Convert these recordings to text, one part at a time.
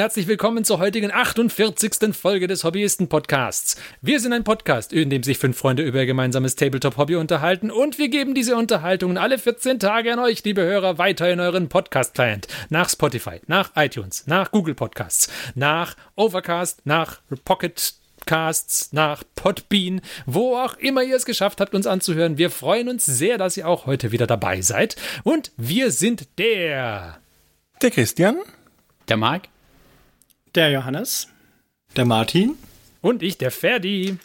herzlich willkommen zur heutigen 48. Folge des Hobbyisten-Podcasts. Wir sind ein Podcast, in dem sich fünf Freunde über ihr gemeinsames Tabletop-Hobby unterhalten und wir geben diese Unterhaltungen alle 14 Tage an euch, liebe Hörer, weiter in euren Podcast-Client. Nach Spotify, nach iTunes, nach Google Podcasts, nach Overcast, nach Pocket Casts, nach Podbean, wo auch immer ihr es geschafft habt, uns anzuhören. Wir freuen uns sehr, dass ihr auch heute wieder dabei seid. Und wir sind der. Der Christian. Der Marc. Der Johannes. Der Martin. Und ich, der Ferdi.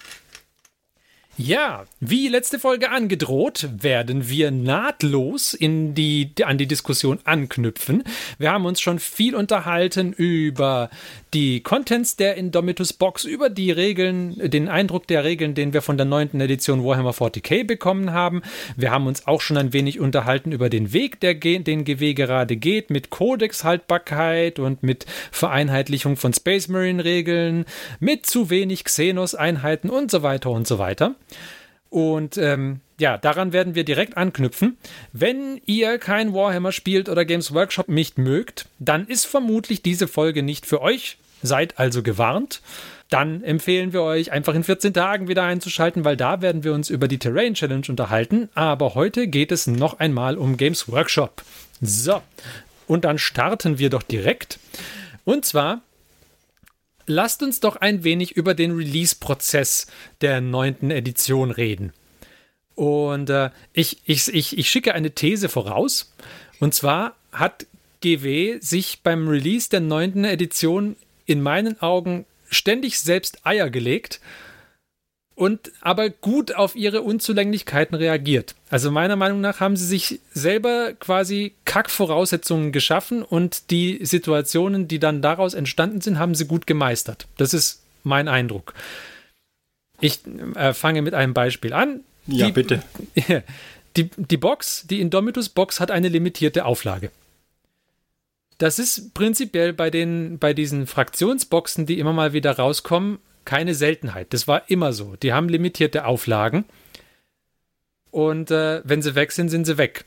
Ja, wie letzte Folge angedroht, werden wir nahtlos in die, an die Diskussion anknüpfen. Wir haben uns schon viel unterhalten über die Contents der Indomitus Box, über die Regeln, den Eindruck der Regeln, den wir von der neunten Edition Warhammer 40k bekommen haben. Wir haben uns auch schon ein wenig unterhalten über den Weg, der den GW gerade geht, mit Codex-Haltbarkeit und mit Vereinheitlichung von Space Marine Regeln, mit zu wenig Xenos-Einheiten und so weiter und so weiter. Und ähm, ja, daran werden wir direkt anknüpfen. Wenn ihr kein Warhammer spielt oder Games Workshop nicht mögt, dann ist vermutlich diese Folge nicht für euch. Seid also gewarnt. Dann empfehlen wir euch, einfach in 14 Tagen wieder einzuschalten, weil da werden wir uns über die Terrain Challenge unterhalten. Aber heute geht es noch einmal um Games Workshop. So, und dann starten wir doch direkt. Und zwar lasst uns doch ein wenig über den Release-Prozess der neunten Edition reden. Und äh, ich, ich, ich, ich schicke eine These voraus. Und zwar hat GW sich beim Release der neunten Edition in meinen Augen ständig selbst Eier gelegt und aber gut auf ihre Unzulänglichkeiten reagiert. Also meiner Meinung nach haben sie sich selber quasi Kackvoraussetzungen geschaffen und die Situationen, die dann daraus entstanden sind, haben sie gut gemeistert. Das ist mein Eindruck. Ich äh, fange mit einem Beispiel an. Ja, die, bitte. Die, die Box, die Indomitus Box hat eine limitierte Auflage. Das ist prinzipiell bei den, bei diesen Fraktionsboxen, die immer mal wieder rauskommen, keine Seltenheit. Das war immer so. Die haben limitierte Auflagen. Und äh, wenn sie weg sind, sind sie weg.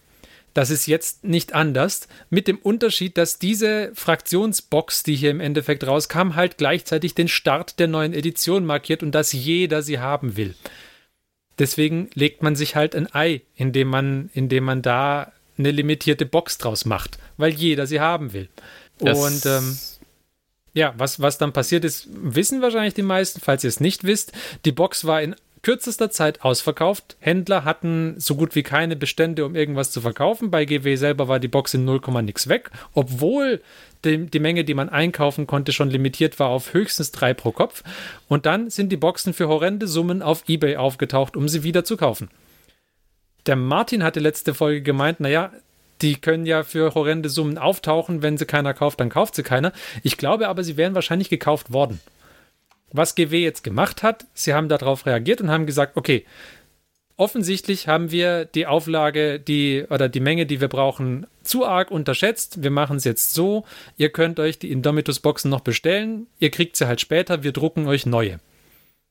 Das ist jetzt nicht anders, mit dem Unterschied, dass diese Fraktionsbox, die hier im Endeffekt rauskam, halt gleichzeitig den Start der neuen Edition markiert und dass jeder sie haben will. Deswegen legt man sich halt ein Ei, indem man, indem man da eine limitierte Box draus macht, weil jeder sie haben will. Das und ähm, ja, was, was dann passiert ist, wissen wahrscheinlich die meisten. Falls ihr es nicht wisst, die Box war in kürzester Zeit ausverkauft. Händler hatten so gut wie keine Bestände, um irgendwas zu verkaufen. Bei GW selber war die Box in 0, nix weg, obwohl die, die, Menge, die man einkaufen konnte, schon limitiert war auf höchstens drei pro Kopf. Und dann sind die Boxen für horrende Summen auf eBay aufgetaucht, um sie wieder zu kaufen. Der Martin hatte letzte Folge gemeint, naja, die können ja für horrende Summen auftauchen. Wenn sie keiner kauft, dann kauft sie keiner. Ich glaube aber, sie wären wahrscheinlich gekauft worden. Was GW jetzt gemacht hat, sie haben darauf reagiert und haben gesagt, okay, offensichtlich haben wir die Auflage, die oder die Menge, die wir brauchen, zu arg unterschätzt. Wir machen es jetzt so, ihr könnt euch die Indomitus Boxen noch bestellen, ihr kriegt sie halt später, wir drucken euch neue.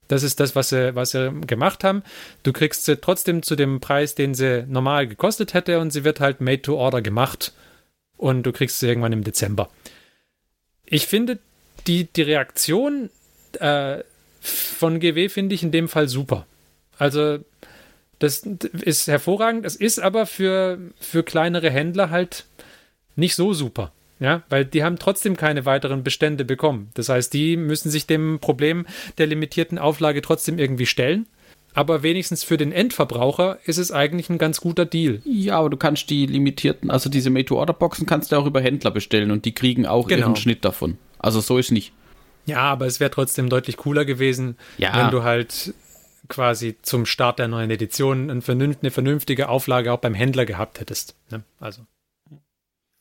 Das ist das, was sie, was sie gemacht haben. Du kriegst sie trotzdem zu dem Preis, den sie normal gekostet hätte und sie wird halt made to order gemacht und du kriegst sie irgendwann im Dezember. Ich finde die, die Reaktion äh, von GW finde ich in dem Fall super. Also das ist hervorragend. Es ist aber für, für kleinere Händler halt nicht so super. Ja, weil die haben trotzdem keine weiteren Bestände bekommen. Das heißt, die müssen sich dem Problem der limitierten Auflage trotzdem irgendwie stellen. Aber wenigstens für den Endverbraucher ist es eigentlich ein ganz guter Deal. Ja, aber du kannst die limitierten, also diese Made-to-Order-Boxen kannst du auch über Händler bestellen und die kriegen auch genau. ihren Schnitt davon. Also so ist nicht. Ja, aber es wäre trotzdem deutlich cooler gewesen, ja. wenn du halt quasi zum Start der neuen Edition eine vernünftige Auflage auch beim Händler gehabt hättest. Ne? Also.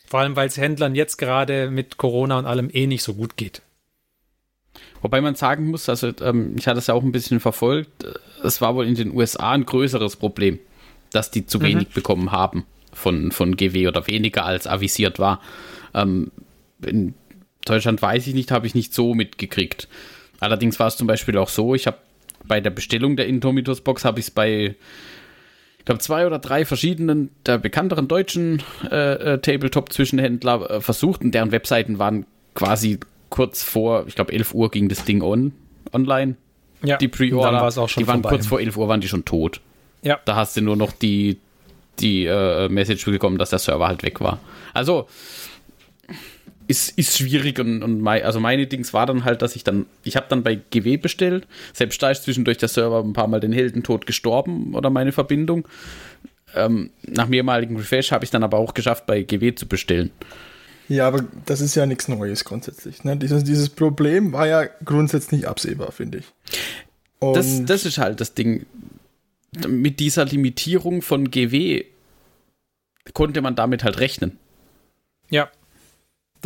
Vor allem, weil es Händlern jetzt gerade mit Corona und allem eh nicht so gut geht. Wobei man sagen muss, also ähm, ich hatte es ja auch ein bisschen verfolgt, es war wohl in den USA ein größeres Problem, dass die zu mhm. wenig bekommen haben von, von GW oder weniger als avisiert war. Ähm, in Deutschland weiß ich nicht, habe ich nicht so mitgekriegt. Allerdings war es zum Beispiel auch so, ich habe bei der Bestellung der Intomitus Box habe ich es bei glaube, zwei oder drei verschiedenen der bekannteren deutschen äh, äh, Tabletop-Zwischenhändler äh, versucht und deren Webseiten waren quasi kurz vor, ich glaube 11 Uhr ging das Ding on, online. Ja, die Pre-Order. Die waren vorbei. kurz vor 11 Uhr, waren die schon tot. Ja. Da hast du nur noch die, die äh, Message bekommen, dass der Server halt weg war. Also ist, ist schwierig und, und mein, also meine Dings war dann halt, dass ich dann, ich habe dann bei GW bestellt, selbst da ist zwischendurch der Server ein paar Mal den Heldentod gestorben oder meine Verbindung. Ähm, nach mehrmaligen Refresh habe ich dann aber auch geschafft, bei GW zu bestellen. Ja, aber das ist ja nichts Neues grundsätzlich. Ne? Dieses, dieses Problem war ja grundsätzlich nicht absehbar, finde ich. Und Das, das ist halt das Ding. Mit dieser Limitierung von GW konnte man damit halt rechnen. Ja.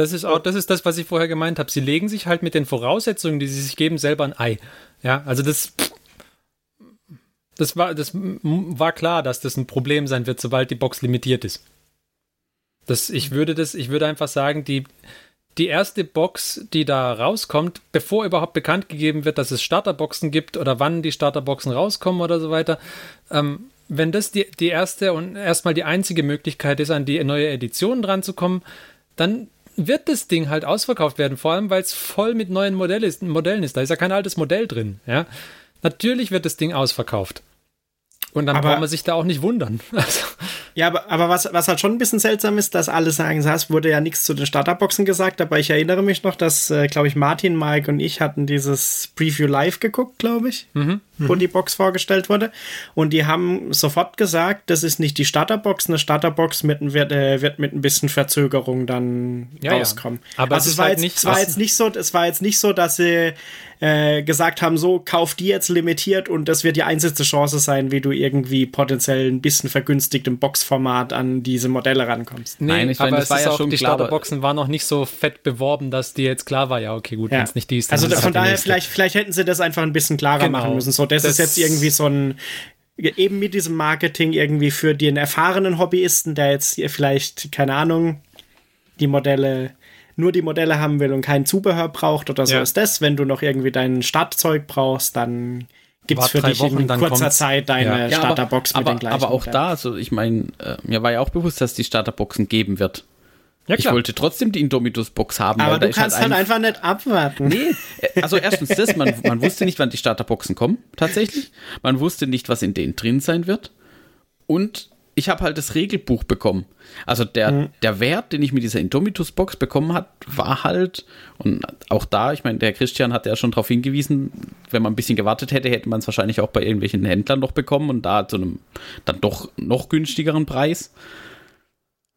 Das ist auch, das ist das, was ich vorher gemeint habe. Sie legen sich halt mit den Voraussetzungen, die sie sich geben, selber ein Ei. Ja, also das, das war, das war klar, dass das ein Problem sein wird, sobald die Box limitiert ist. Das, ich würde das, ich würde einfach sagen, die, die erste Box, die da rauskommt, bevor überhaupt bekannt gegeben wird, dass es Starterboxen gibt oder wann die Starterboxen rauskommen oder so weiter, ähm, wenn das die, die erste und erstmal die einzige Möglichkeit ist, an die neue Edition dran zu kommen, dann wird das Ding halt ausverkauft werden, vor allem weil es voll mit neuen Modell ist, Modellen ist. Da ist ja kein altes Modell drin. Ja? Natürlich wird das Ding ausverkauft. Und dann Aber- braucht man sich da auch nicht wundern. Also, Ja, aber, aber was, was halt schon ein bisschen seltsam ist, dass alle sagen, es wurde ja nichts zu den Starterboxen gesagt, aber ich erinnere mich noch, dass, äh, glaube ich, Martin, Mike und ich hatten dieses Preview live geguckt, glaube ich, wo die Box vorgestellt wurde. Und die haben sofort gesagt, das ist nicht die Starterbox, eine Starterbox mit, wird, äh, wird mit ein bisschen Verzögerung dann Ja, ja. rauskommen. Aber also es war, halt jetzt, nicht- es war jetzt nicht so, es war jetzt nicht so, dass sie äh, gesagt haben, so kauf die jetzt limitiert und das wird die einzige Chance sein, wie du irgendwie potenziell ein bisschen vergünstigt im Boxformat an diese Modelle rankommst. nee, Nein, ich meine, das war ja auch, schon die klar, aber- Starterboxen waren noch nicht so fett beworben, dass die jetzt klar war, ja, okay, gut, wenn es nicht die ist, also von halt die daher, vielleicht, vielleicht hätten sie das einfach ein bisschen klarer Genau. machen müssen. So, das, Das- ist jetzt irgendwie so ein, eben mit diesem Marketing irgendwie für den erfahrenen Hobbyisten, der jetzt hier vielleicht, keine Ahnung, die Modelle, nur die Modelle haben will und kein Zubehör braucht oder so Ja. ist das. Wenn du noch irgendwie dein Startzeug brauchst, dann gibt es für dich Wochen, in dann kurzer kommt's. Zeit deine Ja. Starterbox aber, mit den aber, gleichen aber auch Modellen. da, also ich meine, äh, mir war ja auch bewusst, dass die Starterboxen geben wird. ja, Ich wollte trotzdem die Indomitus-Box haben. Aber du ist kannst halt ein- einfach nicht abwarten. Nee, äh, also erstens das, man, man wusste nicht, wann die Starterboxen kommen, tatsächlich. Man wusste nicht, was in denen drin sein wird. Und ich habe halt das Regelbuch bekommen. Also der, der Wert, den ich mit dieser Indomitus-Box bekommen hat, war halt, und auch da, ich meine, der Christian hat ja schon darauf hingewiesen, wenn man ein bisschen gewartet hätte, hätte man es wahrscheinlich auch bei irgendwelchen Händlern noch bekommen und da zu einem dann doch noch günstigeren Preis.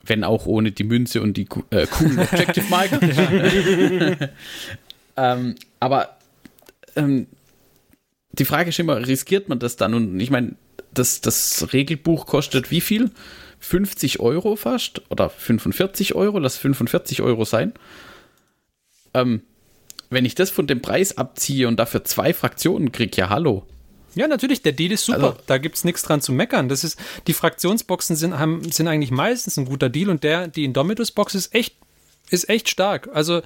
Wenn auch ohne die Münze und die äh, coolen Objective Marker. ähm, aber ähm, die Frage ist immer, riskiert man das dann? Und ich meine, das, das Regelbuch kostet wie viel? 50 Euro fast? Oder 45 Euro? Lass 45 Euro sein. Ähm, wenn ich das von dem Preis abziehe und dafür zwei Fraktionen kriege, ja hallo. Ja, natürlich, der Deal ist super. Also- da gibt es nichts dran zu meckern. Das ist, die Fraktionsboxen sind, haben, sind eigentlich meistens ein guter Deal und der, die Indomitus-Box ist echt, ist echt stark. Also,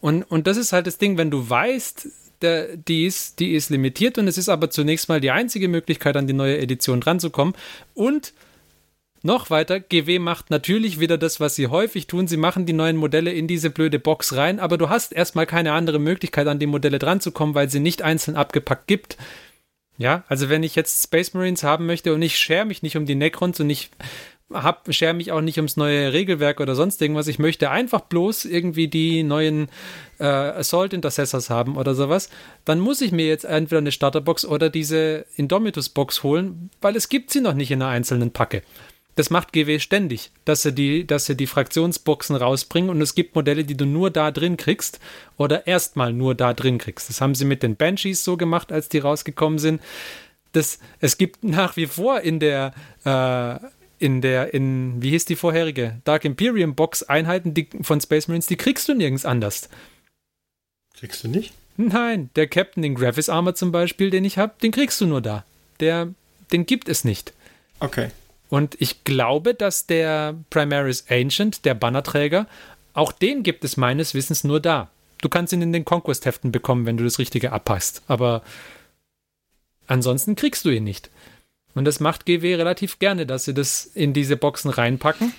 und, und das ist halt das Ding, wenn du weißt, der, die, ist, die ist limitiert und es ist aber zunächst mal die einzige Möglichkeit, an die neue Edition dranzukommen. Und noch weiter, GW macht natürlich wieder das, was sie häufig tun. Sie machen die neuen Modelle in diese blöde Box rein, aber du hast erstmal keine andere Möglichkeit, an die Modelle dranzukommen, weil sie nicht einzeln abgepackt gibt. Ja, also wenn ich jetzt Space Marines haben möchte und ich schere mich nicht um die Necrons und ich hab, schere mich auch nicht ums neue Regelwerk oder sonst irgendwas, ich möchte einfach bloß irgendwie die neuen äh, Assault Intercessors haben oder sowas, dann muss ich mir jetzt entweder eine Starterbox oder diese Indomitus-Box holen, weil es gibt sie noch nicht in einer einzelnen Packe. Das macht GW ständig, dass sie die, dass sie die Fraktionsboxen rausbringen und es gibt Modelle, die du nur da drin kriegst oder erstmal nur da drin kriegst. Das haben sie mit den Banshees so gemacht, als die rausgekommen sind. Das, es gibt nach wie vor in der, äh, in der, in, wie hieß die vorherige? Dark Imperium Box Einheiten die, von Space Marines, die kriegst du nirgends anders. Kriegst du nicht? Nein, der Captain in Gravis Armor zum Beispiel, den ich habe, den kriegst du nur da. Der, den gibt es nicht. Okay. Und ich glaube, dass der Primaris Ancient, der Bannerträger, auch den gibt es meines Wissens nur da. Du kannst ihn in den Conquest-Heften bekommen, wenn du das Richtige abpasst. Aber ansonsten kriegst du ihn nicht. Und das macht GW relativ gerne, dass sie das in diese Boxen reinpacken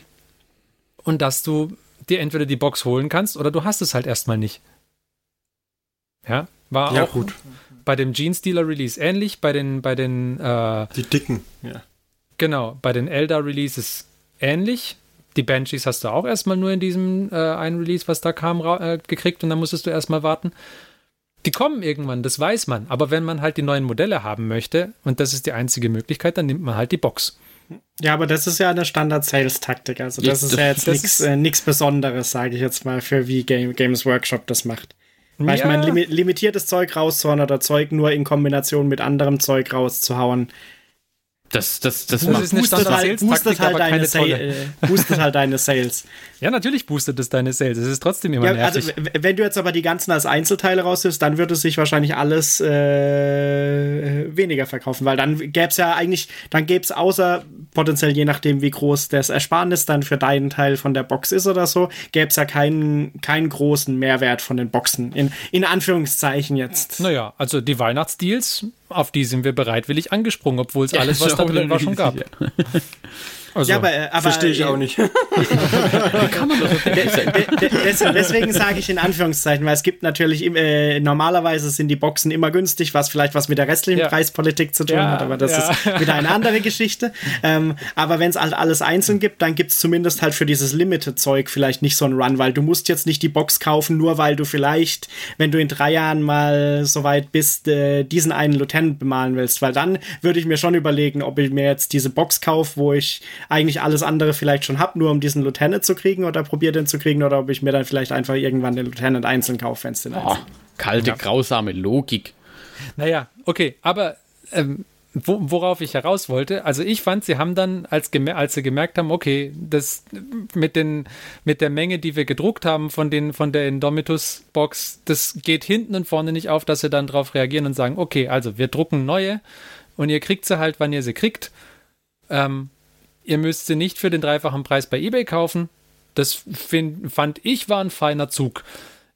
und dass du dir entweder die Box holen kannst oder du hast es halt erstmal nicht. Ja, war Ja, auch gut. bei dem Jeans Dealer Release ähnlich, bei den, bei den, äh, Die dicken. Ja. genau, bei den Eldar Releases ähnlich. Die Banshees hast du auch erstmal nur in diesem äh, einen Release, was da kam, äh, gekriegt und dann musstest du erstmal warten. Die kommen irgendwann, das weiß man. Aber wenn man halt die neuen Modelle haben möchte, und das ist die einzige Möglichkeit, dann nimmt man halt die Box. Ja, aber das ist ja eine Standard-Sales-Taktik. Also das ist das- ja jetzt nichts ist- äh, Besonderes, sage ich jetzt mal, für wie Game, Games Workshop das macht. Weil ich Ja. meine, limi limitiertes Zeug rauszuhauen oder Zeug nur in Kombination mit anderem Zeug rauszuhauen, Das, das, das, macht ist boostet halt, boostet halt deine keine Sa tolle. äh, boostet halt deine Sales. Ja, natürlich boostet es deine Sales. Es ist trotzdem immer Ja, nervig. also wenn du jetzt aber die ganzen als Einzelteile rausnimmst, dann würde sich wahrscheinlich alles äh, weniger verkaufen, weil dann gäbe es ja eigentlich, dann gäbe es außer potenziell je nachdem, wie groß das Ersparnis dann für deinen Teil von der Box ist oder so, gäbe es ja keinen, keinen großen Mehrwert von den Boxen. In, in Anführungszeichen jetzt. Naja, also die Weihnachtsdeals, auf die sind wir bereitwillig angesprungen, obwohl es alles, was da drin war, schon gab. Also, Ja, aber, äh, aber Verstehe ich äh, auch nicht. kann man das De- de- des- Deswegen sage ich in Anführungszeichen, weil es gibt natürlich, äh, normalerweise sind die Boxen immer günstig, was vielleicht was mit der restlichen Ja. Preispolitik zu tun Ja, hat, aber das ja. ist wieder eine andere Geschichte. Ähm, aber wenn es halt alles einzeln gibt, dann gibt es zumindest halt für dieses Limited-Zeug vielleicht nicht so einen Run, weil du musst jetzt nicht die Box kaufen, nur weil du vielleicht, wenn du in drei Jahren mal so weit bist, äh, diesen einen Lieutenant bemalen willst, weil dann würde ich mir schon überlegen, ob ich mir jetzt diese Box kaufe, wo ich eigentlich alles andere vielleicht schon hab, nur um diesen Lieutenant zu kriegen oder probiere den zu kriegen oder ob ich mir dann vielleicht einfach irgendwann den Lieutenant einzeln kaufe, wenn es den Oh, einzeln kalte, grausame Logik. Naja, okay, aber ähm, wo, worauf ich heraus wollte, also ich fand, sie haben dann, als, als sie gemerkt haben, okay, das mit, den, mit der Menge, die wir gedruckt haben von, den, von der Indomitus-Box, das geht hinten und vorne nicht auf, dass sie dann darauf reagieren und sagen, okay, also wir drucken neue und ihr kriegt sie halt, wann ihr sie kriegt. Ähm, ihr müsst sie nicht für den dreifachen Preis bei eBay kaufen. Das find, fand ich war ein feiner Zug.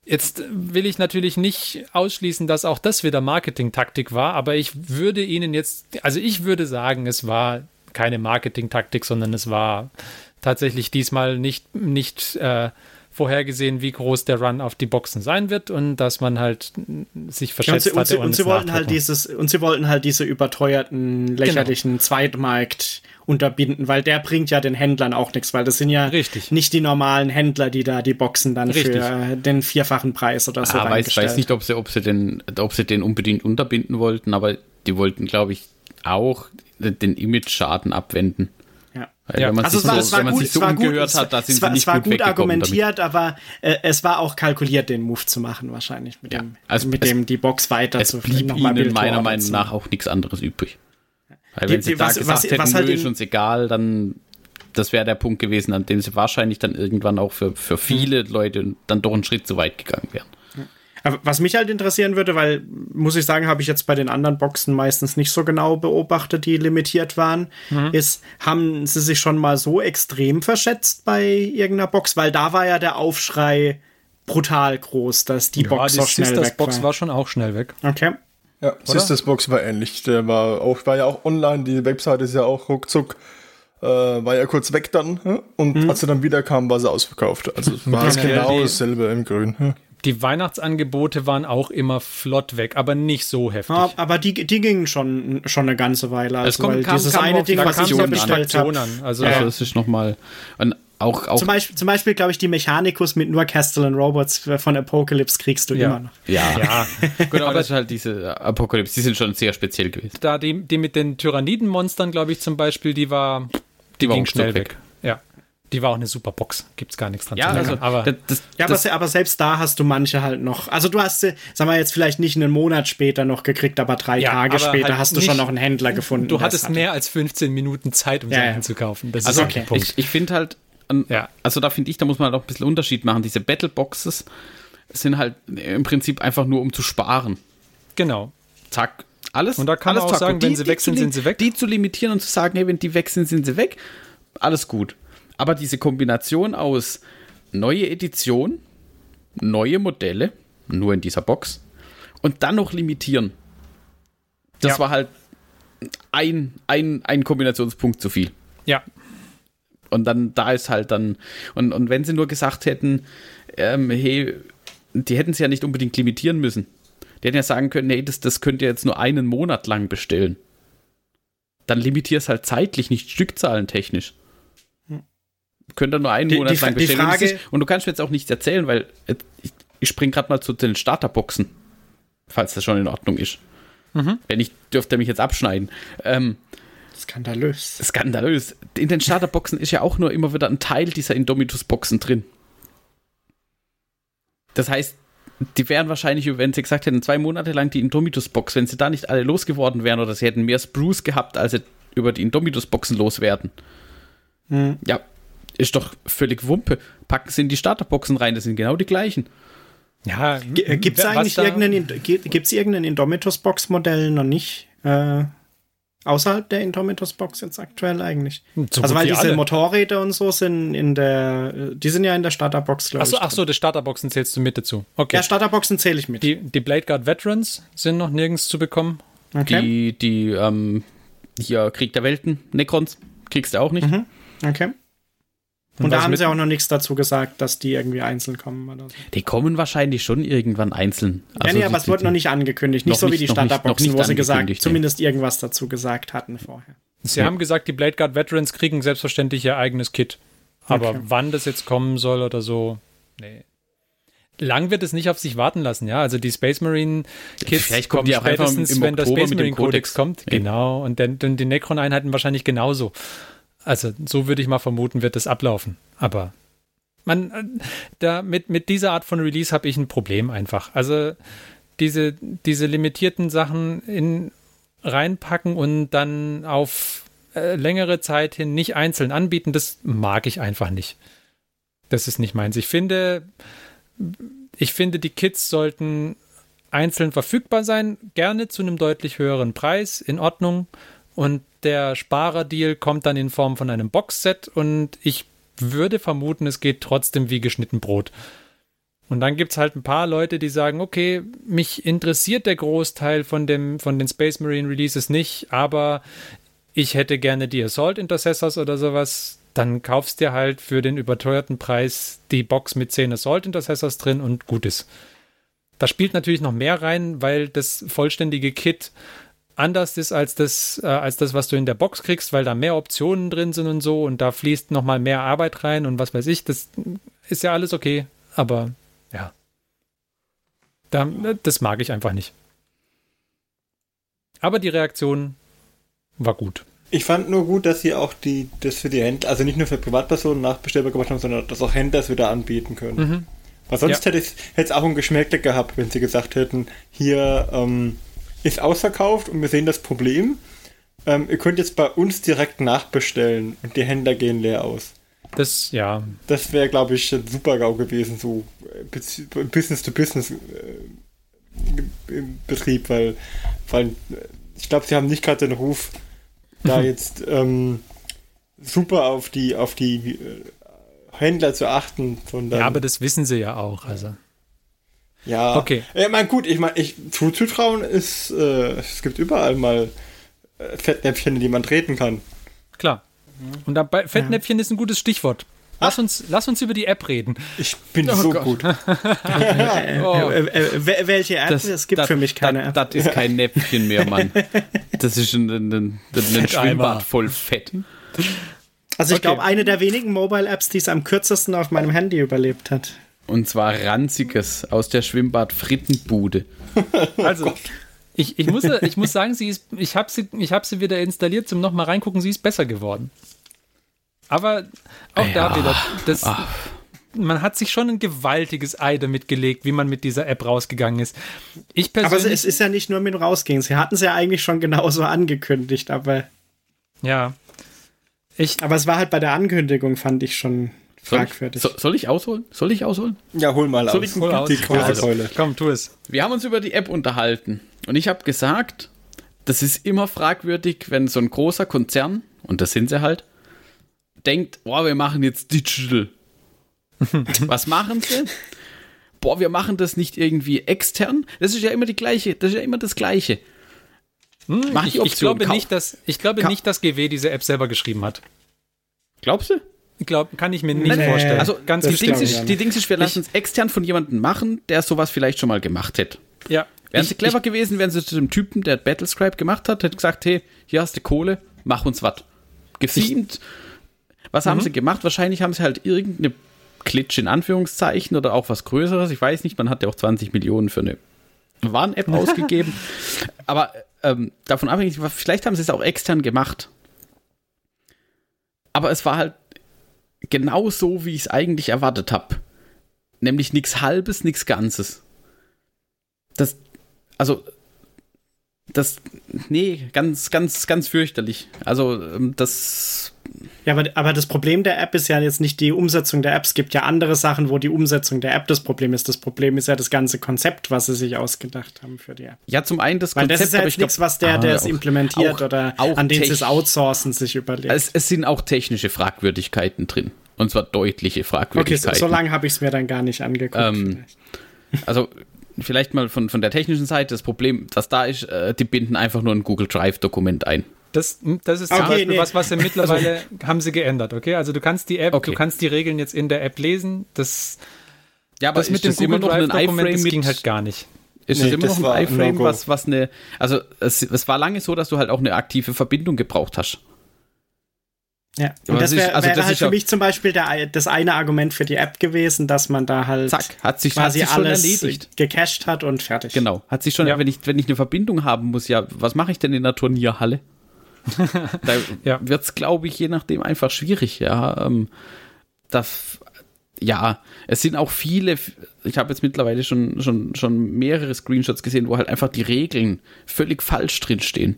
Jetzt will ich natürlich nicht ausschließen, dass auch das wieder Marketing-Taktik war, aber ich würde Ihnen jetzt, also ich würde sagen, es war keine Marketing-Taktik, sondern es war tatsächlich diesmal nicht, nicht äh, vorhergesehen, wie groß der Run auf die Boxen sein wird und dass man halt sich Ja, und verschätzt sie, und, hatte. und es sie wollten halt dieses und sie wollten halt diese überteuerten lächerlichen Zweitmarkt unterbinden, weil der bringt ja den Händlern auch nichts, weil das sind ja Richtig. nicht die normalen Händler, die da die Boxen dann Richtig. für den vierfachen Preis oder so ah, weiß, reingestellt. weiß nicht, ob sie, ob, sie den, ob sie den unbedingt unterbinden wollten, aber die wollten, glaube ich, auch den Image-Schaden abwenden. Ja. Weil Ja. wenn man Also sich es war, so, es war wenn man gut, sich so es war gut, umgehört es, hat, da sind es war, sie nicht es war gut, gut weggekommen damit. argumentiert, aber äh, es war auch kalkuliert, den Move zu machen wahrscheinlich mit Ja. dem, Also mit es- dem die Box weiter Es zu blieb ihnen meiner Meinung nach auch nichts anderes übrig. Weil Die- wenn sie die- da was- gesagt was- hätten, was halt nö, ist uns egal, dann das wäre der Punkt gewesen, an dem sie wahrscheinlich dann irgendwann auch für, für viele Leute dann doch einen Schritt zu weit gegangen wären. Aber was mich halt interessieren würde, weil, muss ich sagen, habe ich jetzt bei den anderen Boxen meistens nicht so genau beobachtet, die limitiert waren, Mhm. ist, haben sie sich schon mal so extrem verschätzt bei irgendeiner Box? Weil da war ja der Aufschrei brutal groß, dass die ja, Box die so schnell Sisters weg Box war. war schon auch schnell weg. Okay. Ja, Sisters Box war ähnlich. Der war auch, war ja auch online, die Webseite ist ja auch ruckzuck, äh, war ja kurz weg dann, hm? und als sie dann wieder kam, war sie ausverkauft. Also war es genau die- dasselbe im Grün. hm? Die Weihnachtsangebote waren auch immer flott weg, aber nicht so heftig. Ja, aber die, die gingen schon, schon eine ganze Weile. Also, kommt- weil kam- dieses kam eine auf Ding, was ich bestellt habe. Also, Also das ist nochmal auch, auch Zum Beispiel, zum Beispiel glaube ich, die Mechanicus mit nur Castellan Robots von Apocalypse kriegst du Ja. immer noch. ja, ja, genau, das ist halt diese Apokalypse, die sind schon sehr speziell gewesen. da die, die mit den Tyrannidenmonstern, glaube ich, zum Beispiel, die war, die, war ging schnell weg. weg. Ja. Die war auch eine super Box. Gibt's gar nichts dran Ja, zu also meckern. aber das, das, Ja, aber, aber selbst da hast du manche halt noch. Also du hast sie, sagen wir jetzt vielleicht nicht einen Monat später noch gekriegt, aber drei Ja, Tage aber später halt hast du schon noch einen Händler gefunden. du hattest es hatte. mehr als 15 Minuten Zeit, um Ja, Sachen ja. zu kaufen. Das Also ist okay. Punkt. ich, ich finde halt, Ja. also da finde ich, da muss man halt auch ein bisschen Unterschied machen. Diese Battleboxes sind halt im Prinzip einfach nur um zu sparen. genau. Zack, alles. Und da kann alles man auch sagen, Und wenn sie weg sind, sind sie weg. Die zu limitieren und zu sagen, hey, wenn die weg sind, sind sie weg. Alles gut. Aber diese Kombination aus neue Edition, neue Modelle, nur in dieser Box, und dann noch limitieren. Das Ja. war halt ein, ein, ein Kombinationspunkt zu viel. Ja. Und dann, da ist halt dann, und, und wenn sie nur gesagt hätten, ähm, hey, die hätten sie ja nicht unbedingt limitieren müssen. Die hätten ja sagen können, hey, das, das könnt ihr jetzt nur einen Monat lang bestellen. Dann limitier es halt zeitlich, nicht stückzahlentechnisch. Hm. Könnt ihr nur einen die, Monat die, lang bestellen. Frage, und du kannst mir jetzt auch nichts erzählen, weil äh, ich, ich spring gerade mal zu den Starterboxen, falls das schon in Ordnung ist. Mhm. Wenn nicht, dürfte er mich jetzt abschneiden. Ähm, skandalös. Skandalös. In den Starterboxen ist ja auch nur immer wieder ein Teil dieser Indomitus-Boxen drin. Das heißt, die wären wahrscheinlich, wenn sie gesagt hätten, zwei Monate lang die Indomitus-Box, wenn sie da nicht alle losgeworden wären oder sie hätten mehr Spruce gehabt, als sie über die Indomitus-Boxen loswerden. Mhm. Ja, ist doch völlig Wumpe. Packen sie in die Starterboxen rein, das sind genau die gleichen. Ja, gibt es eigentlich irgendein, gibt's irgendein Indomitus-Box-Modell noch nicht? Äh, außerhalb der Indomitus-Box jetzt aktuell eigentlich? So also weil diese alle. Motorräder und so sind in der, die sind ja in der Starterbox, glaube ich. Ach so, die Starterboxen zählst du mit dazu. Okay. Ja, Starterboxen zähle ich mit. Die, die Blade Guard Veterans sind noch nirgends zu bekommen. Okay. Die, die, ähm, hier Krieg der Welten, Necrons, kriegst du auch nicht. Mhm. Okay. Und, und da haben sie auch noch nichts dazu gesagt, dass die irgendwie einzeln kommen oder so. Die kommen wahrscheinlich schon irgendwann einzeln. Also ja, nee, aber es wurde noch nicht angekündigt. Nicht so wie die Starterboxen, wo sie gesagt, zumindest irgendwas dazu gesagt hatten vorher. Sie ja. haben gesagt, die Blade Guard Veterans kriegen selbstverständlich ihr eigenes Kit. Aber okay. wann das jetzt kommen soll oder so, nee. Lang wird es nicht auf sich warten lassen, ja. Also die Space Marine Kits Vielleicht kommen die auch spätestens, im wenn Oktober der Space Marine Codex kommt. Ja. Genau. Und dann, dann die Necron-Einheiten wahrscheinlich genauso. Also so würde ich mal vermuten, wird das ablaufen. Aber man, äh, da mit, mit dieser Art von Release habe ich ein Problem einfach. Also diese, diese limitierten Sachen in reinpacken und dann auf äh, längere Zeit hin nicht einzeln anbieten, das mag ich einfach nicht. Das ist nicht meins. Ich finde, ich finde, die Kits sollten einzeln verfügbar sein, gerne zu einem deutlich höheren Preis, in Ordnung. Und der Sparerdeal kommt dann in Form von einem Boxset und ich würde vermuten, es geht trotzdem wie geschnitten Brot. Und dann gibt es halt ein paar Leute, die sagen, okay, mich interessiert der Großteil von, dem, von den Space Marine Releases nicht, aber ich hätte gerne die Assault Intercessors oder sowas. Dann kaufst dir halt für den überteuerten Preis die Box mit 10 Assault Intercessors drin und gut ist. Da spielt natürlich noch mehr rein, weil das vollständige Kit anders ist als das, äh, als das, was du in der Box kriegst, weil da mehr Optionen drin sind und so und da fließt nochmal mehr Arbeit rein und was weiß ich. Das ist ja alles okay, aber ja. Da, das mag ich einfach nicht. Aber die Reaktion war gut. Ich fand nur gut, dass sie auch die, das für die Händler, also nicht nur für Privatpersonen nachbestellbar gemacht haben, sondern dass auch Händler es wieder anbieten können. Mhm. Weil sonst ja. hätte es auch ein Geschmäckle gehabt, wenn sie gesagt hätten, hier, ähm, ist ausverkauft und wir sehen das Problem. Ähm, ihr könnt jetzt bei uns direkt nachbestellen und die Händler gehen leer aus. Das, ja. Das wäre, glaube ich, ein super GAU gewesen, so äh, Business-to-Business-Betrieb, äh, weil, weil äh, ich glaube, sie haben nicht gerade den Ruf, da jetzt ähm, super auf die, auf die Händler zu achten. Sondern ja, aber das wissen sie ja auch. Also. Ja. Okay. Ich meine, gut, ich meine, ich zuzutrauen ist, äh, es gibt überall mal äh, Fettnäpfchen, die man treten kann. Klar. Und dabei, Fettnäpfchen ja. ist ein gutes Stichwort. Lass uns, lass uns über die App reden. Ich bin oh so Gott. gut. oh. Äh, äh, welche App? Das, es gibt das, für mich keine das, App. Das ist kein Näpfchen mehr, Mann. Das ist ein, ein, ein, ein Schwimmbad voll Fett. Also ich okay. glaube, eine der wenigen Mobile-Apps, die es am kürzesten auf meinem Handy überlebt hat. Und zwar ranziges aus der Schwimmbad-Frittenbude. Also, ich, ich, muss, ich muss sagen, sie ist, ich habe sie, hab sie wieder installiert zum nochmal reingucken, sie ist besser geworden. Aber auch ja. da wieder, das, man hat sich schon ein gewaltiges Ei damit gelegt, wie man mit dieser App rausgegangen ist. Ich persönlich, aber es ist ja nicht nur mit dem Rausgehen. Sie hatten es ja eigentlich schon genauso angekündigt, aber. Ja. Ich, aber es war halt bei der Ankündigung, fand ich schon fragwürdig. Soll ich, soll ich ausholen? Soll ich ausholen? Ja, hol mal soll aus. Ich hol aus? Die große also, Keule. Komm, tu es. Wir haben uns über die App unterhalten und ich habe gesagt, das ist immer fragwürdig, wenn so ein großer Konzern, und das sind sie halt, denkt, boah, wir machen jetzt Digital. Was machen sie? Boah, wir machen das nicht irgendwie extern. Das ist ja immer die gleiche, das ist ja immer das Gleiche. Hm, ich, ich, glaube, nicht, dass, ich glaube nicht, dass GW diese App selber geschrieben hat. Glaubst du? Glaub, kann ich mir nicht nee, vorstellen. Also ganz die Dings, ist, die Dings ist, wir lassen es extern von jemandem machen, der sowas vielleicht schon mal gemacht hätte. Ja. Wären sie clever ich, gewesen, wären sie zu dem Typen, der Battlescribe gemacht hat, hätte gesagt, hey, hier hast du Kohle, mach uns was. Gefilmt. Was mhm. haben sie gemacht? Wahrscheinlich haben sie halt irgendeine Klitsch in Anführungszeichen oder auch was Größeres. Ich weiß nicht, man hat ja auch 20 Millionen für eine Warn-App ausgegeben. Aber ähm, davon abhängig, vielleicht haben sie es auch extern gemacht. Aber es war halt genau so, wie ich es eigentlich erwartet habe. Nämlich nichts Halbes, nichts Ganzes. Das, also, das, nee, ganz, ganz, ganz fürchterlich. Also, ähm, das. Ja, aber, aber das Problem der App ist ja jetzt nicht die Umsetzung der App. Es gibt ja andere Sachen, wo die Umsetzung der App das Problem ist. Das Problem ist ja das ganze Konzept, was sie sich ausgedacht haben für die App. Ja, zum einen das Konzept. Weil das ist ja jetzt nichts, was der, ah, der es implementiert auch, oder auch an den sie es outsourcen, sich überlegt. Es, es sind auch technische Fragwürdigkeiten drin. Und zwar deutliche Fragwürdigkeiten. Okay, so, so lange habe ich es mir dann gar nicht angeguckt. Ähm, also vielleicht mal von, von der technischen Seite, das Problem, was da ist, äh, die binden einfach nur ein Google Drive-Dokument ein. Das, das ist zum okay, Beispiel nee. was, was sie mittlerweile haben sie geändert, okay? Also du kannst die App, okay. du kannst die Regeln jetzt in der App lesen. Das, ja, aber das mit dem Google Drive-Dokument, das ging halt gar nicht. Ist nee, das immer noch ein iFrame, was, was eine, also es, es war lange so, dass du halt auch eine aktive Verbindung gebraucht hast. Ja, und das, wär, also wäre das halt für mich zum Beispiel der, das eine Argument für die App gewesen, dass man da halt Zack, hat sich, quasi hat sich alles erledigt. gecached hat und fertig. Genau, hat sich schon, ja. wenn, ich, wenn ich eine Verbindung haben muss, ja, was mache ich denn in der Turnierhalle? Da ja. wird es, glaube ich, je nachdem einfach schwierig, ja. Ähm, das, ja, es sind auch viele, ich habe jetzt mittlerweile schon, schon, schon mehrere Screenshots gesehen, wo halt einfach die Regeln völlig falsch drinstehen.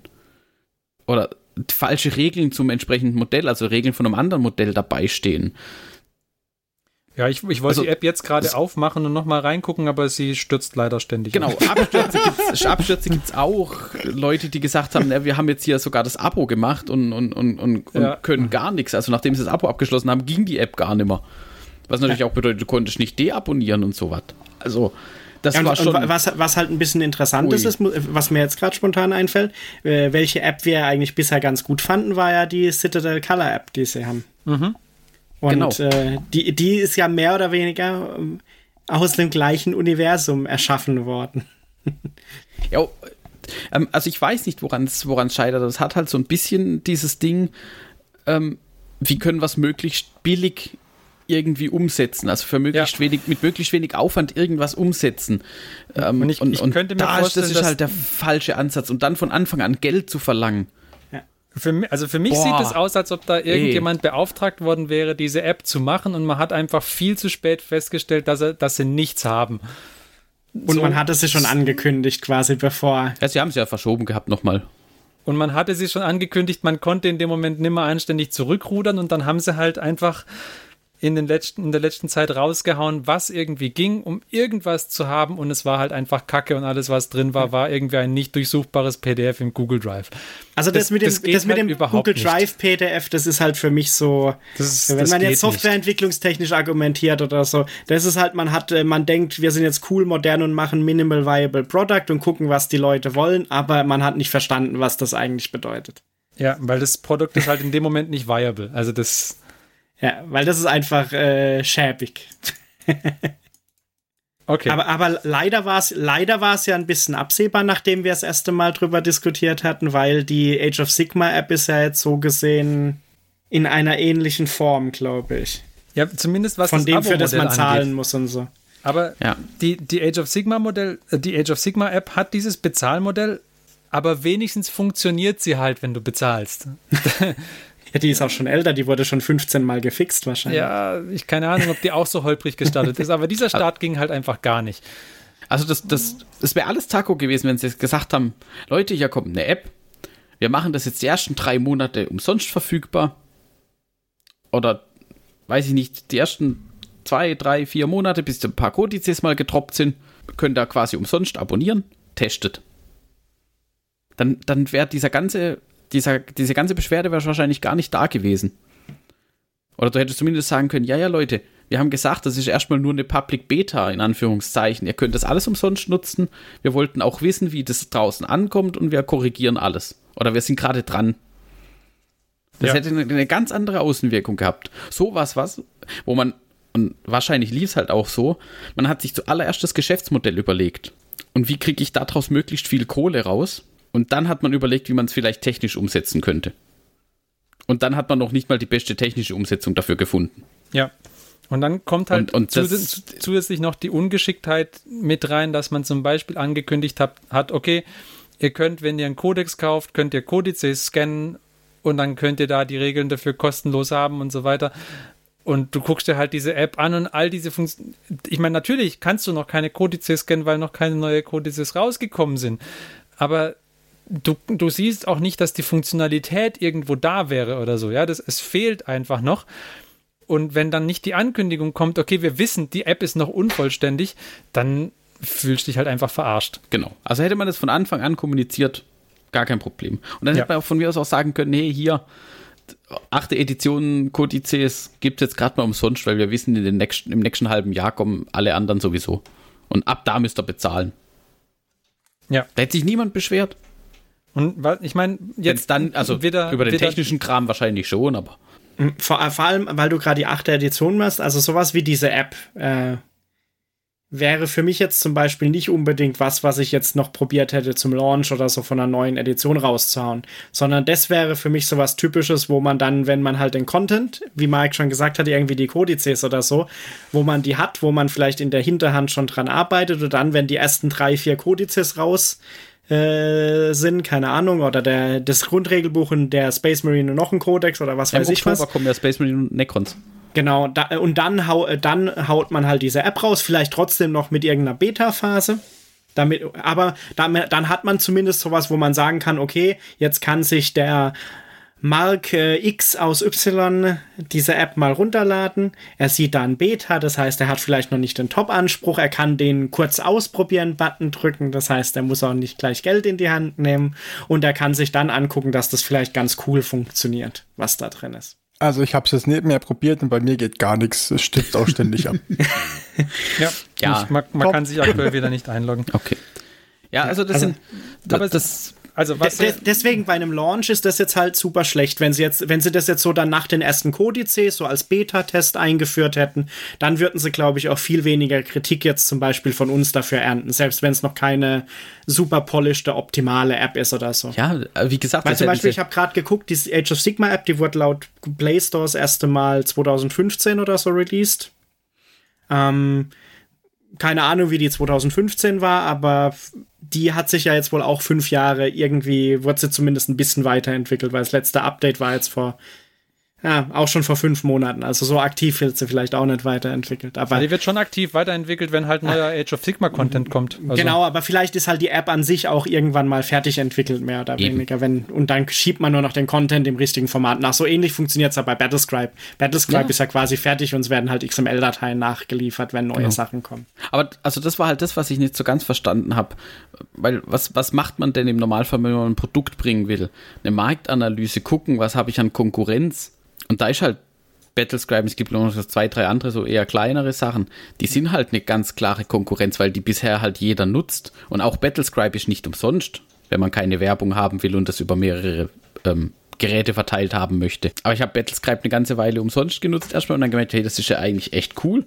Oder falsche Regeln zum entsprechenden Modell, also Regeln von einem anderen Modell dabei stehen. Ja, ich, ich wollte also, die App jetzt gerade aufmachen und nochmal reingucken, aber sie stürzt leider ständig. Genau, Abstürze gibt's, Abstürze gibt's auch. Leute, die gesagt haben, ja, wir haben jetzt hier sogar das Abo gemacht und, und, und, und, ja. können gar nichts. Also nachdem sie das Abo abgeschlossen haben, ging die App gar nicht mehr. Was natürlich ja. auch bedeutet, du konntest nicht deabonnieren und sowas. Also, das ja, war schon. was, was halt ein bisschen interessant ist, ist, was mir jetzt gerade spontan einfällt, äh, welche App wir eigentlich bisher ganz gut fanden, war ja die Citadel Color App, die sie haben. Mhm. Und genau. äh, die, die ist ja mehr oder weniger ähm, aus dem gleichen Universum erschaffen worden. ja, ähm, also ich weiß nicht, woran es scheitert. Es hat halt so ein bisschen dieses Ding, ähm, wie können wir es möglichst billig irgendwie umsetzen, also für möglichst ja. wenig, mit möglichst wenig Aufwand irgendwas umsetzen. Ähm, und ich, und, ich könnte mir da vorstellen, ist, das ist halt der falsche Ansatz und dann von Anfang an Geld zu verlangen. Für, also für mich Boah, sieht es aus, als ob da irgendjemand ey. beauftragt worden wäre, diese App zu machen und man hat einfach viel zu spät festgestellt, dass, er, dass sie nichts haben. Und so. man hatte sie schon angekündigt, quasi bevor. Ja, sie haben sie ja verschoben gehabt nochmal. Und man hatte sie schon angekündigt, man konnte in dem Moment nimmer anständig zurückrudern und dann haben sie halt einfach in, den letzten, in der letzten Zeit rausgehauen, was irgendwie ging, um irgendwas zu haben und es war halt einfach Kacke und alles, was drin war, war irgendwie ein nicht durchsuchbares PDF im Google Drive. Also das, das mit dem, das das mit halt dem Google Drive PDF, das ist halt für mich so, ist, wenn man jetzt softwareentwicklungstechnisch argumentiert oder so, das ist halt, man hat, äh, man denkt, wir sind jetzt cool, modern und machen Minimal Viable Product und gucken, was die Leute wollen, aber man hat nicht verstanden, was das eigentlich bedeutet. Ja, weil das Produkt ist halt in dem Moment nicht viable. Also das ja, weil das ist einfach äh, schäbig. okay. Aber, aber leider war es leider war's ja ein bisschen absehbar, nachdem wir das erste Mal drüber diskutiert hatten, weil die Age of Sigma App ist ja jetzt so gesehen in einer ähnlichen Form, glaube ich. Ja, zumindest was Von das dem, für das man zahlen angeht. muss und so. Aber ja. die, die Age of Sigma Modell, äh, die Age of Sigma App hat dieses Bezahlmodell, aber wenigstens funktioniert sie halt, wenn du bezahlst. Die ist auch schon älter, die wurde schon 15 Mal gefixt wahrscheinlich. Ja, ich keine Ahnung, ob die auch so holprig gestartet ist, aber dieser Start ging halt einfach gar nicht. Also das, das, das wäre alles Taco gewesen, wenn sie gesagt haben, Leute, hier kommt eine App, wir machen das jetzt die ersten drei Monate umsonst verfügbar. Oder weiß ich nicht, die ersten zwei, drei, vier Monate, bis ein paar Kodizes mal getroppt sind, könnt ihr quasi umsonst abonnieren, testet. Dann, dann wäre dieser ganze dieser, diese ganze Beschwerde wäre wahrscheinlich gar nicht da gewesen. Oder du hättest zumindest sagen können, ja, ja, Leute, wir haben gesagt, das ist erstmal nur eine Public Beta, in Anführungszeichen. Ihr könnt das alles umsonst nutzen. Wir wollten auch wissen, wie das draußen ankommt und wir korrigieren alles. Oder wir sind gerade dran. Das ja. hätte eine, eine, ganz andere Außenwirkung gehabt. So was, was, wo man, und wahrscheinlich lief es halt auch so, man hat sich zuallererst das Geschäftsmodell überlegt. Und wie kriege ich daraus möglichst viel Kohle raus? Und dann hat man überlegt, wie man es vielleicht technisch umsetzen könnte. Und dann hat man noch nicht mal die beste technische Umsetzung dafür gefunden. Ja. Und dann kommt halt und, und zus zusätzlich noch die Ungeschicktheit mit rein, dass man zum Beispiel angekündigt hat, hat, okay, ihr könnt, wenn ihr einen Codex kauft, könnt ihr Codices scannen und dann könnt ihr da die Regeln dafür kostenlos haben und so weiter. Und du guckst dir halt diese App an und all diese Funktionen. Ich meine, natürlich kannst du noch keine Codices scannen, weil noch keine neue Codices rausgekommen sind. Aber du, du siehst auch nicht, dass die Funktionalität irgendwo da wäre oder so. Ja, das, es fehlt einfach noch. Und wenn dann nicht die Ankündigung kommt, okay, wir wissen, die App ist noch unvollständig, dann fühlst du dich halt einfach verarscht. Genau. Also hätte man das von Anfang an kommuniziert, gar kein Problem. Und dann ja. hätte man von mir aus auch sagen können, nee, hier, achte Edition Codices gibt es jetzt gerade mal umsonst, weil wir wissen, in den nächsten, im nächsten halben Jahr kommen alle anderen sowieso. Und ab da müsst ihr bezahlen. Ja. Da hätte sich niemand beschwert. Und ich meine, jetzt dann, also wieder, über den wieder, technischen Kram wahrscheinlich schon, aber. Hm, vor, vor allem, weil du gerade die achte Edition machst, also sowas wie diese App äh, wäre für mich jetzt zum Beispiel nicht unbedingt was, was ich jetzt noch probiert hätte zum Launch oder so von einer neuen Edition rauszuhauen, sondern das wäre für mich sowas Typisches, wo man dann, wenn man halt den Content, wie Mike schon gesagt hat, irgendwie die Kodizes oder so, wo man die hat, wo man vielleicht in der Hinterhand schon dran arbeitet und dann, wenn die ersten drei, vier Kodizes raus äh, sind, keine Ahnung, oder der, das Grundregelbuch in der Space Marine noch ein Kodex oder was Im weiß Oktober ich was. kommen ja Space Marine und Necrons. Genau, da, und dann, hau, dann haut man halt diese App raus, vielleicht trotzdem noch mit irgendeiner Beta-Phase. Damit, aber damit, dann hat man zumindest sowas, wo man sagen kann, okay, jetzt kann sich der Mark äh, X aus Y diese App mal runterladen. Er sieht da ein Beta, das heißt, er hat vielleicht noch nicht den Top-Anspruch. Er kann den kurz ausprobieren Button drücken, das heißt, er muss auch nicht gleich Geld in die Hand nehmen und er kann sich dann angucken, dass das vielleicht ganz cool funktioniert, was da drin ist. Also ich habe es jetzt nicht mehr probiert und bei mir geht gar nichts. Es stimmt auch ständig ab. ja, ja. Ich, man, man kann sich aktuell wieder nicht einloggen. Okay. Ja, also das also, sind das, das also was de deswegen bei einem Launch ist das jetzt halt super schlecht. Wenn sie jetzt, wenn sie das jetzt so dann nach den ersten Kodizes so als Beta-Test eingeführt hätten, dann würden sie, glaube ich, auch viel weniger Kritik jetzt zum Beispiel von uns dafür ernten, selbst wenn es noch keine super polished, optimale App ist oder so. Ja, wie gesagt, Weil zum Beispiel, ich habe gerade geguckt, die Age of Sigma App, die wurde laut Play Store das erste Mal 2015 oder so released. Ähm, keine Ahnung, wie die 2015 war, aber die hat sich ja jetzt wohl auch fünf Jahre irgendwie, wurde sie zumindest ein bisschen weiterentwickelt, weil das letzte Update war jetzt vor ja, auch schon vor fünf Monaten. Also so aktiv wird sie vielleicht auch nicht weiterentwickelt. Aber die wird schon aktiv weiterentwickelt, wenn halt neuer Age of Sigma Content kommt. Also genau, aber vielleicht ist halt die App an sich auch irgendwann mal fertig entwickelt, mehr oder Eben. weniger. Wenn, und dann schiebt man nur noch den Content im richtigen Format nach. So ähnlich funktioniert es ja bei Battlescribe. Battlescribe ja. ist ja quasi fertig und es werden halt XML-Dateien nachgeliefert, wenn neue genau. Sachen kommen. Aber also das war halt das, was ich nicht so ganz verstanden habe. Weil was, was macht man denn im Normalfall, wenn man ein Produkt bringen will? Eine Marktanalyse, gucken, was habe ich an Konkurrenz? Und da ist halt Battlescribe, es gibt noch zwei, drei andere, so eher kleinere Sachen, die sind halt eine ganz klare Konkurrenz, weil die bisher halt jeder nutzt. Und auch Battlescribe ist nicht umsonst, wenn man keine Werbung haben will und das über mehrere ähm, Geräte verteilt haben möchte. Aber ich habe Battlescribe eine ganze Weile umsonst genutzt erstmal und dann gemerkt, hey, das ist ja eigentlich echt cool.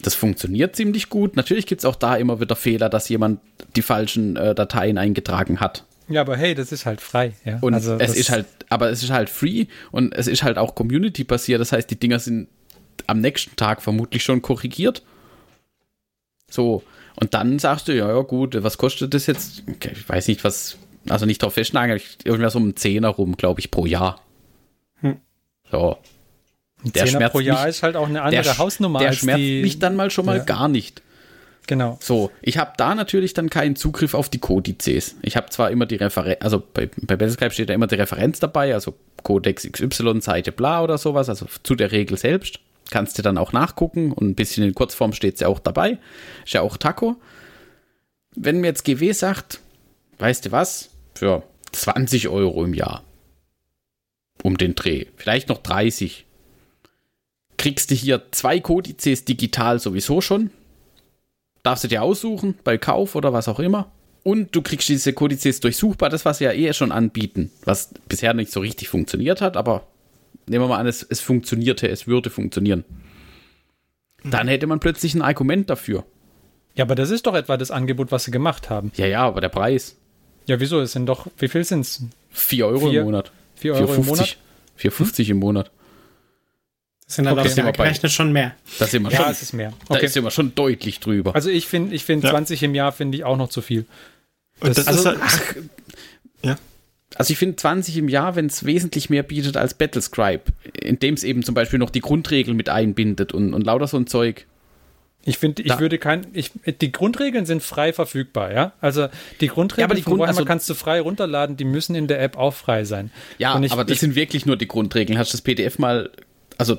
Das funktioniert ziemlich gut. Natürlich gibt es auch da immer wieder Fehler, dass jemand die falschen äh, Dateien eingetragen hat. Ja, aber hey, das ist halt frei. Ja. Und also es ist halt, aber es ist halt free und es ist halt auch Community basiert. Das heißt, die Dinger sind am nächsten Tag vermutlich schon korrigiert. So. Und dann sagst du, ja, ja, gut, was kostet das jetzt? Okay, ich weiß nicht, was, also nicht drauf festnageln, irgendwas um einen Zehner rum, glaube ich, pro Jahr. Hm. So. Der Zehner pro Jahr mich, ist halt auch eine andere der, Hausnummer. Der schmerzt mich dann mal schon mal ja. gar nicht. Genau. So, ich habe da natürlich dann keinen Zugriff auf die Kodizes. Ich habe zwar immer die Referenz, also bei, bei Battlescribe steht da immer die Referenz dabei, also Codex XY, Seite bla oder sowas, also zu der Regel selbst. Kannst du dann auch nachgucken und ein bisschen in Kurzform steht es ja auch dabei. Ist ja auch Taco. Wenn mir jetzt GW sagt, weißt du was, für 20 Euro im Jahr um den Dreh, vielleicht noch 30, kriegst du hier zwei Kodizes digital sowieso schon, darfst du dir aussuchen, bei Kauf oder was auch immer. Und du kriegst diese Kodizes durchsuchbar, das was wir ja eh schon anbieten, was bisher nicht so richtig funktioniert hat, aber nehmen wir mal an, es, es funktionierte, es würde funktionieren. Dann hätte man plötzlich ein Argument dafür. Ja, aber das ist doch etwa das Angebot, was sie gemacht haben. Ja, ja, aber der Preis. Ja, wieso? Es sind doch, wie viel sind es? 4 Euro Vier- im Monat. 4 Euro im 4,50. Monat? 4,50 im Monat. Das sind halt Okay, bei- gerechnet schon mehr. Da sind wir Ja, schon, es ist mehr. da Okay. ist immer schon deutlich drüber. Also ich finde, ich finde Ja. 20 im Jahr finde ich auch noch zu viel. Und das, also, ist halt, ja. Also ich finde 20 im Jahr, wenn es wesentlich mehr bietet als Battlescribe, indem es eben zum Beispiel noch die Grundregeln mit einbindet und, und lauter so ein Zeug. Ich finde, ich Da- würde kein, ich, die Grundregeln sind frei verfügbar, ja. Also die Grundregeln Ja, aber die von Grund- Warhammer also- kannst du frei runterladen, die müssen in der App auch frei sein. Ja, ich- aber das ich- sind wirklich nur die Grundregeln. Hast du das PDF mal, also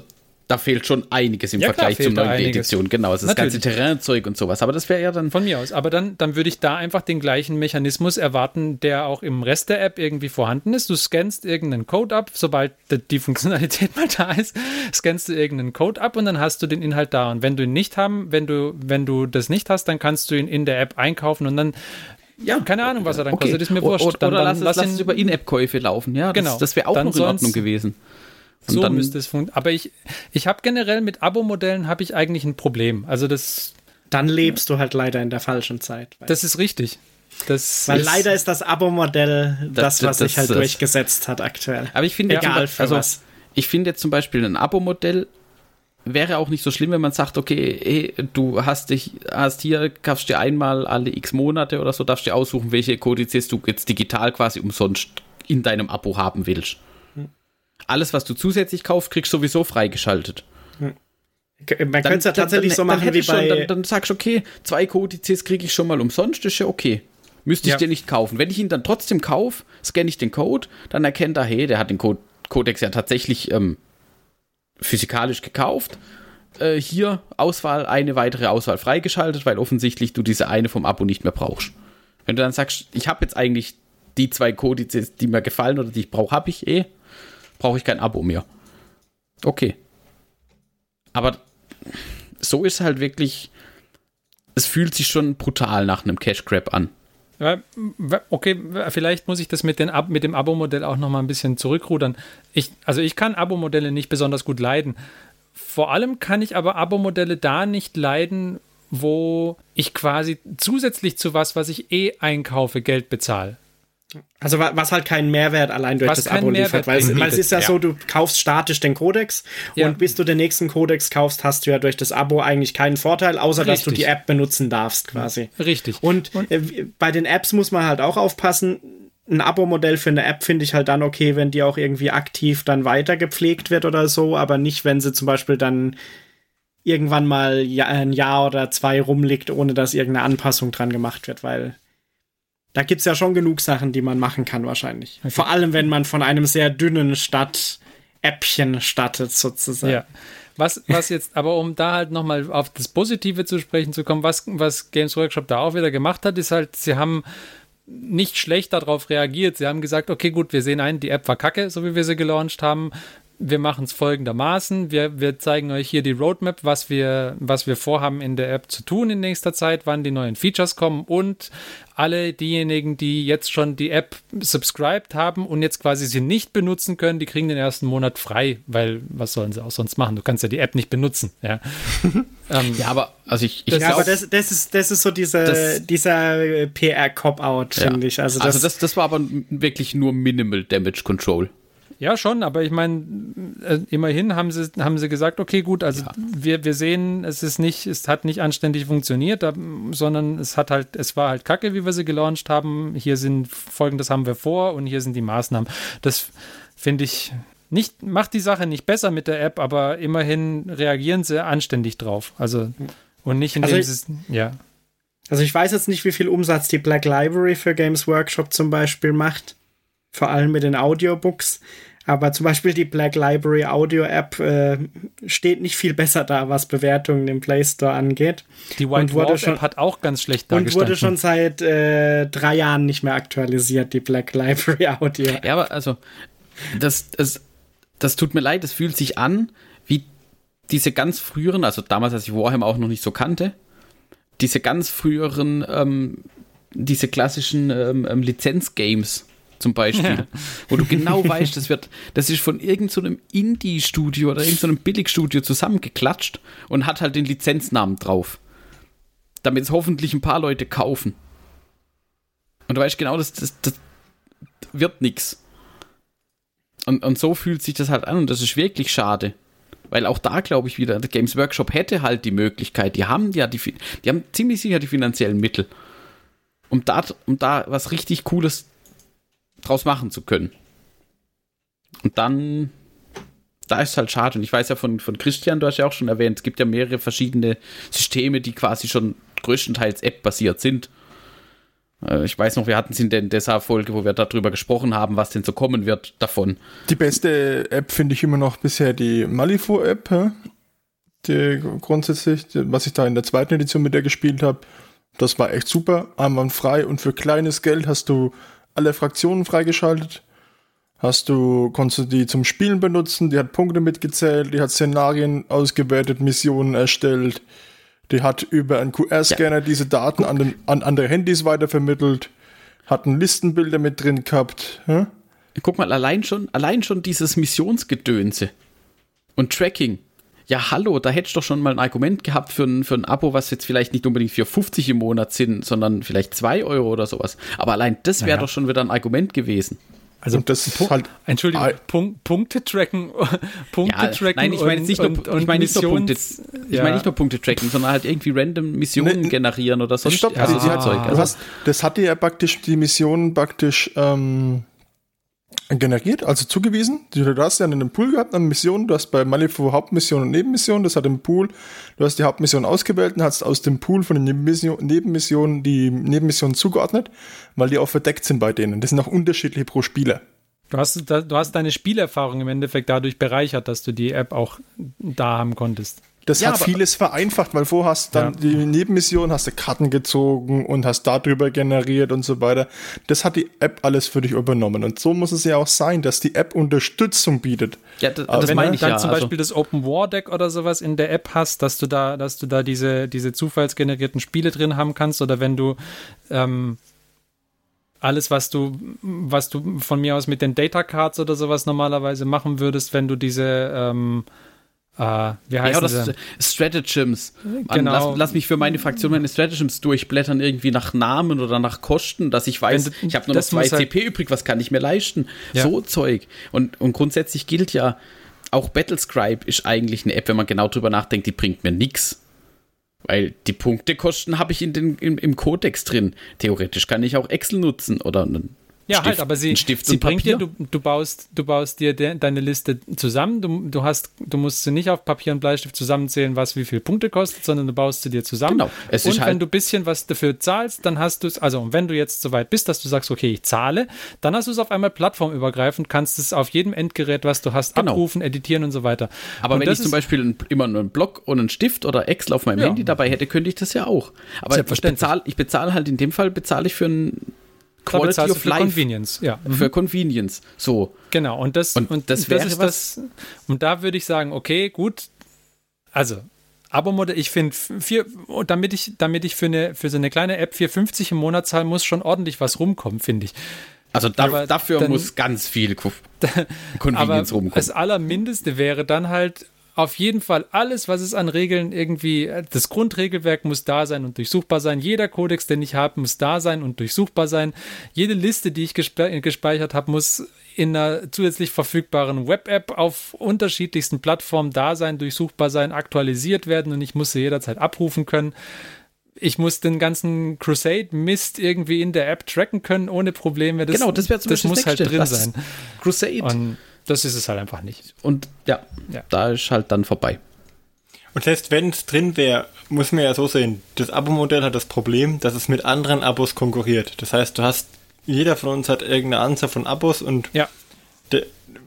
da fehlt schon einiges im Ja, klar Vergleich zur fehlt da neuen einiges. Edition. Genau, also das ganze Terrainzeug und sowas. Aber das wäre ja dann Von mir aus. Aber dann, dann würde ich da einfach den gleichen Mechanismus erwarten, der auch im Rest der App irgendwie vorhanden ist. Du scannst irgendeinen Code ab, sobald die- Funktionalität mal da ist, scannst du irgendeinen Code ab und dann hast du den Inhalt da. Und wenn du ihn nicht haben, wenn du, wenn du das nicht hast, dann kannst du ihn in der App einkaufen und dann, ja, keine Ahnung, was er dann kostet, ist mir wurscht. Oder, dann, oder dann lass, es, lass es über In-App-Käufe laufen. Ja, das, Genau. das wäre auch Dann noch in Ordnung gewesen. Und so dann, müsste es funktionieren. Aber ich, ich habe generell mit Abo-Modellen habe ich eigentlich ein Problem. Also das, Dann lebst du halt leider in der falschen Zeit. Das ist richtig. Das weil ist, leider ist das Abo-Modell das, Das- was sich halt das- durchgesetzt hat aktuell. aber ich finde, Egal jetzt, für also, was. ich finde jetzt zum Beispiel ein Abo-Modell wäre auch nicht so schlimm, wenn man sagt, okay, hey, du hast dich, hast hier, kaufst dir einmal alle x Monate oder so, darfst dir aussuchen, welche Kodizes du jetzt digital quasi umsonst in deinem Abo haben willst. Alles, was du zusätzlich kaufst, kriegst du sowieso freigeschaltet. Man könnte es ja tatsächlich so machen wie bei. Schon, dann, dann sagst du, okay, zwei Kodizes kriege ich schon mal umsonst, ist ja okay. Müsste ich Ja. dir nicht kaufen. Wenn ich ihn dann trotzdem kaufe, scanne ich den Code, dann erkennt er, hey, der hat den Code, Codex ja tatsächlich ähm, physikalisch gekauft. Äh, hier Auswahl, eine weitere Auswahl freigeschaltet, weil offensichtlich du diese eine vom Abo nicht mehr brauchst. Wenn du dann sagst, ich habe jetzt eigentlich die zwei Kodizes, die mir gefallen oder die ich brauche, habe ich eh, brauche ich kein Abo mehr. Okay. Aber so ist halt wirklich, es fühlt sich schon brutal nach einem Cash Grab an. Okay, vielleicht muss ich das mit, den, mit dem Abo-Modell auch noch mal ein bisschen zurückrudern. Ich, also ich kann Abo-Modelle nicht besonders gut leiden. Vor allem kann ich aber Abo-Modelle da nicht leiden, wo ich quasi zusätzlich zu was, was ich eh einkaufe, Geld bezahle. Also wa- was halt keinen Mehrwert allein durch Was das Abo liefert. Weil es, weil es ist ja, ja. so, du kaufst statisch den Codex Ja. und bis du den nächsten Codex kaufst, hast du ja durch das Abo eigentlich keinen Vorteil, außer dass du Richtig. die App benutzen darfst quasi. Richtig. Und, äh, bei den Apps muss man halt auch aufpassen. Ein Abo-Modell für eine App finde ich halt dann okay, wenn die auch irgendwie aktiv dann weiter gepflegt wird oder so, aber nicht, wenn sie zum Beispiel dann irgendwann mal ein Jahr oder zwei rumliegt, ohne dass irgendeine Anpassung dran gemacht wird, weil da gibt's ja schon genug Sachen, die man machen kann wahrscheinlich. Vor allem, wenn man von einem sehr dünnen Stadt-Äppchen startet sozusagen. Ja. Was, was jetzt, aber um da halt nochmal auf das Positive zu sprechen zu kommen, was, was Games Workshop da auch wieder gemacht hat, ist halt, sie haben nicht schlecht darauf reagiert. Sie haben gesagt, okay, gut, wir sehen ein, die App war kacke, so wie wir sie gelauncht haben. Wir machen es folgendermaßen. Wir, wir zeigen euch hier die Roadmap, was wir, was wir vorhaben in der App zu tun in nächster Zeit, wann die neuen Features kommen und alle diejenigen, die jetzt schon die App subscribed haben und jetzt quasi sie nicht benutzen können, die kriegen den ersten Monat frei, weil was sollen sie auch sonst machen? Du kannst ja die App nicht benutzen. Ja, ähm, Ja, aber also ich, ich Das- glaub, aber das, das, ist, das ist so diese, Das- dieser PR-Cop-Out, ja. finde ich. Also das, also das, das war aber wirklich nur Minimal Damage Control. Ja, schon, aber ich meine, äh, immerhin haben sie, haben sie gesagt, okay, gut, also wir, wir sehen, es ist nicht, es hat nicht anständig funktioniert, sondern es hat halt, es war halt Kacke, wie wir sie gelauncht haben. Hier sind folgendes haben wir vor und hier sind die Maßnahmen. Das finde ich nicht, macht die Sache nicht besser mit der App, aber immerhin reagieren sie anständig drauf. Also und nicht indem Also sie ja. Also ich weiß jetzt nicht, wie viel Umsatz die Black Library für Games Workshop zum Beispiel macht. Vor allem mit den Audiobooks. Aber zum Beispiel die Black Library Audio App äh, steht nicht viel besser da, was Bewertungen im Play Store angeht. Die Und White wurde Wolf schon- App hat auch ganz schlecht Und dargestanden. wurde schon seit äh, drei Jahren nicht mehr aktualisiert, die Black Library Audio. Ja, aber also, das, das, das tut mir leid, es fühlt sich an wie diese ganz früheren, also damals, als ich Warhammer auch noch nicht so kannte, diese ganz früheren ähm, diese klassischen ähm, ähm, Lizenzgames zum Beispiel, ja. wo du genau weißt, das wird, das ist von irgendeinem so Indie-Studio oder irgendeinem so Billigstudio zusammengeklatscht und hat halt den Lizenznamen drauf. Damit es hoffentlich ein paar Leute kaufen. Und du weißt genau, das, das, das wird nichts. Und, und so fühlt sich das halt an und das ist wirklich schade. Weil auch da glaube ich wieder, der Games Workshop hätte halt die Möglichkeit, die haben ja die, die haben ziemlich sicher die finanziellen Mittel, um da, um da was richtig Cooles draus machen zu können. Und dann, da ist halt schade. Und ich weiß ja von, von Christian, du hast ja auch schon erwähnt, es gibt ja mehrere verschiedene Systeme, die quasi schon größtenteils App-basiert sind. Äh, ich weiß noch, wir hatten es in der DESA-Folge, wo wir darüber gesprochen haben, was denn so kommen wird davon. Die beste App finde ich immer noch bisher die Malifaux-App. Die grundsätzlich, was ich da in der zweiten Edition mit der gespielt habe, das war echt super. Einwandfrei und für kleines Geld hast du alle Fraktionen freigeschaltet. Hast du, konntest du die zum Spielen benutzen, die hat Punkte mitgezählt, die hat Szenarien ausgewertet, Missionen erstellt, die hat über einen QR-Scanner ja. diese Daten an, den, an andere Handys weitervermittelt, hat ein Listenbilder mit drin gehabt. Ja? Guck mal, allein schon, allein schon dieses Missionsgedönse und Tracking ja, hallo, da hättest du doch schon mal ein Argument gehabt für ein, für ein Abo, was jetzt vielleicht nicht unbedingt für 50 im Monat sind, sondern vielleicht 2 Euro oder sowas. Aber allein das wäre naja. doch schon wieder ein Argument gewesen. Also und das ist halt Entschuldigung, ah, Punkt, Punkte tracken, Punkte ja, tracken. Nein, ich meine nicht nur, und, und ich meine nicht nur Punkte, ich ja. meine nicht nur Punkte tracken, sondern halt irgendwie random Missionen ne, generieren oder sonst Stopp, also ja. Zeug. Also, das hat dir ja praktisch die Missionen praktisch ähm, generiert, also zugewiesen. Du hast ja einen Pool gehabt an Missionen. Du hast bei Malifu Hauptmission und Nebenmission. Das hat im Pool. Du hast die Hauptmission ausgewählt und hast aus dem Pool von den Nebenmissionen die Nebenmissionen zugeordnet, weil die auch verdeckt sind bei denen. Das sind auch unterschiedliche pro Spieler. Du hast, du hast deine Spielerfahrung im Endeffekt dadurch bereichert, dass du die App auch da haben konntest. Das ja, hat vieles vereinfacht, weil vorher hast dann ja. die Nebenmission, hast du Karten gezogen und hast darüber generiert und so weiter. Das hat die App alles für dich übernommen. Und so muss es ja auch sein, dass die App Unterstützung bietet. Ja, das, das meine ich dann ja. zum also Beispiel das Open War Deck oder sowas in der App hast, dass du da, dass du da diese, diese zufallsgenerierten Spiele drin haben kannst oder wenn du ähm, alles, was du, was du von mir aus mit den Data Cards oder sowas normalerweise machen würdest, wenn du diese ähm, Uh, wie heißt ja, das? Stratagems. Genau. Lass, lass, mich für meine Fraktion meine Stratagems durchblättern, irgendwie nach Namen oder nach Kosten, dass ich weiß, du, ich habe nur noch zwei halt CP übrig, was kann ich mir leisten? Ja. So Zeug. Und, und grundsätzlich gilt ja, auch Battlescribe ist eigentlich eine App, wenn man genau drüber nachdenkt, die bringt mir nichts. Weil die Punktekosten habe ich in den, im, im Codex drin. Theoretisch kann ich auch Excel nutzen oder einen ja, Stift, halt, aber sie, sie bringt dir, du, du, baust, du baust dir de, deine Liste zusammen. Du, du, hast, du musst sie nicht auf Papier und Bleistift zusammenzählen, was wie viele Punkte kostet, sondern du baust sie dir zusammen. Genau. Es und wenn halt du ein bisschen was dafür zahlst, dann hast du es, also wenn du jetzt so weit bist, dass du sagst, okay, ich zahle, dann hast du es auf einmal plattformübergreifend, kannst es auf jedem Endgerät, was du hast, genau. abrufen, editieren und so weiter. Aber und wenn ich zum Beispiel ein, immer nur einen Block und einen Stift oder Excel auf meinem ja. Handy dabei hätte, könnte ich das ja auch. Aber ich bezahle ich bezahl halt in dem Fall, bezahle ich für ein Quality of für Life. Convenience, ja. Für mhm. Convenience, so. Genau, und das, und, und das, wäre das das. Und da würde ich sagen, okay, gut, also Abo-Modell, ich finde, damit ich, damit ich für, eine, für so eine kleine App 4,50 im Monat zahlen muss, schon ordentlich was rumkommen, finde ich. Also da, dafür dann, muss ganz viel Convenience rumkommen. Das Allermindeste wäre dann halt auf jeden Fall alles, was es an Regeln irgendwie, das Grundregelwerk muss da sein und durchsuchbar sein. Jeder Kodex, den ich habe, muss da sein und durchsuchbar sein. Jede Liste, die ich gespe gespeichert habe, muss in einer zusätzlich verfügbaren Web-App auf unterschiedlichsten Plattformen da sein, durchsuchbar sein, aktualisiert werden und ich muss sie jederzeit abrufen können. Ich muss den ganzen Crusade-Mist irgendwie in der App tracken können, ohne Probleme. Das, genau, das wäre zum Das muss halt drin sein. Crusade. Und das ist es halt einfach nicht. Und ja, ja. da ist halt dann vorbei. Und selbst wenn es drin wäre, muss man ja so sehen, das Abo-Modell hat das Problem, dass es mit anderen Abos konkurriert. Das heißt, du hast, jeder von uns hat irgendeine Anzahl von Abos und ja.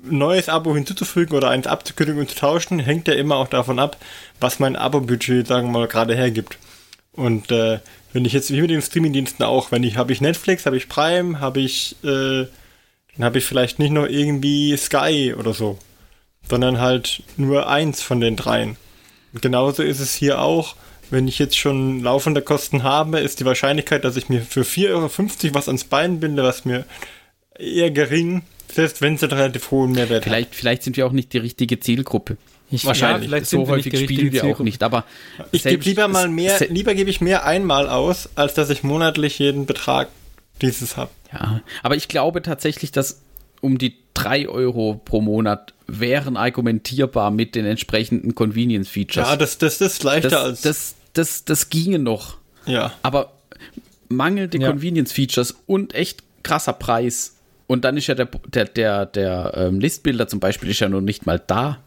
neues Abo hinzuzufügen oder eins abzukündigen und zu tauschen, hängt ja immer auch davon ab, was mein Abo-Budget, sagen wir mal, gerade hergibt. Und äh, wenn ich jetzt, wie mit den Streaming-Diensten auch, wenn ich, habe ich Netflix, habe ich Prime, habe ich äh, dann habe ich vielleicht nicht noch irgendwie Sky oder so, sondern halt nur eins von den dreien. genauso ist es hier auch. wenn ich jetzt schon laufende Kosten habe, ist die Wahrscheinlichkeit, dass ich mir für 4,50 Euro was ans Bein binde, was mir eher gering, selbst wenn es einen relativ hohen Mehrwert vielleicht, hat. Vielleicht sind wir auch nicht die richtige Zielgruppe. Ich, Wahrscheinlich. Ja, vielleicht so häufig spielen wir auch nicht, aber ich gebe lieber mal mehr, lieber gebe ich mehr einmal aus, als dass ich monatlich jeden Betrag dieses habe. Ja, aber ich glaube tatsächlich, dass um die 3 Euro pro Monat wären argumentierbar mit den entsprechenden Convenience-Features. Ja, das, das ist leichter das, als. Das, das, das ginge noch. Ja. Aber mangelnde ja. Convenience-Features und echt krasser Preis. Und dann ist ja der, der, der, der ähm, Listbilder zum Beispiel ist ja noch nicht mal da.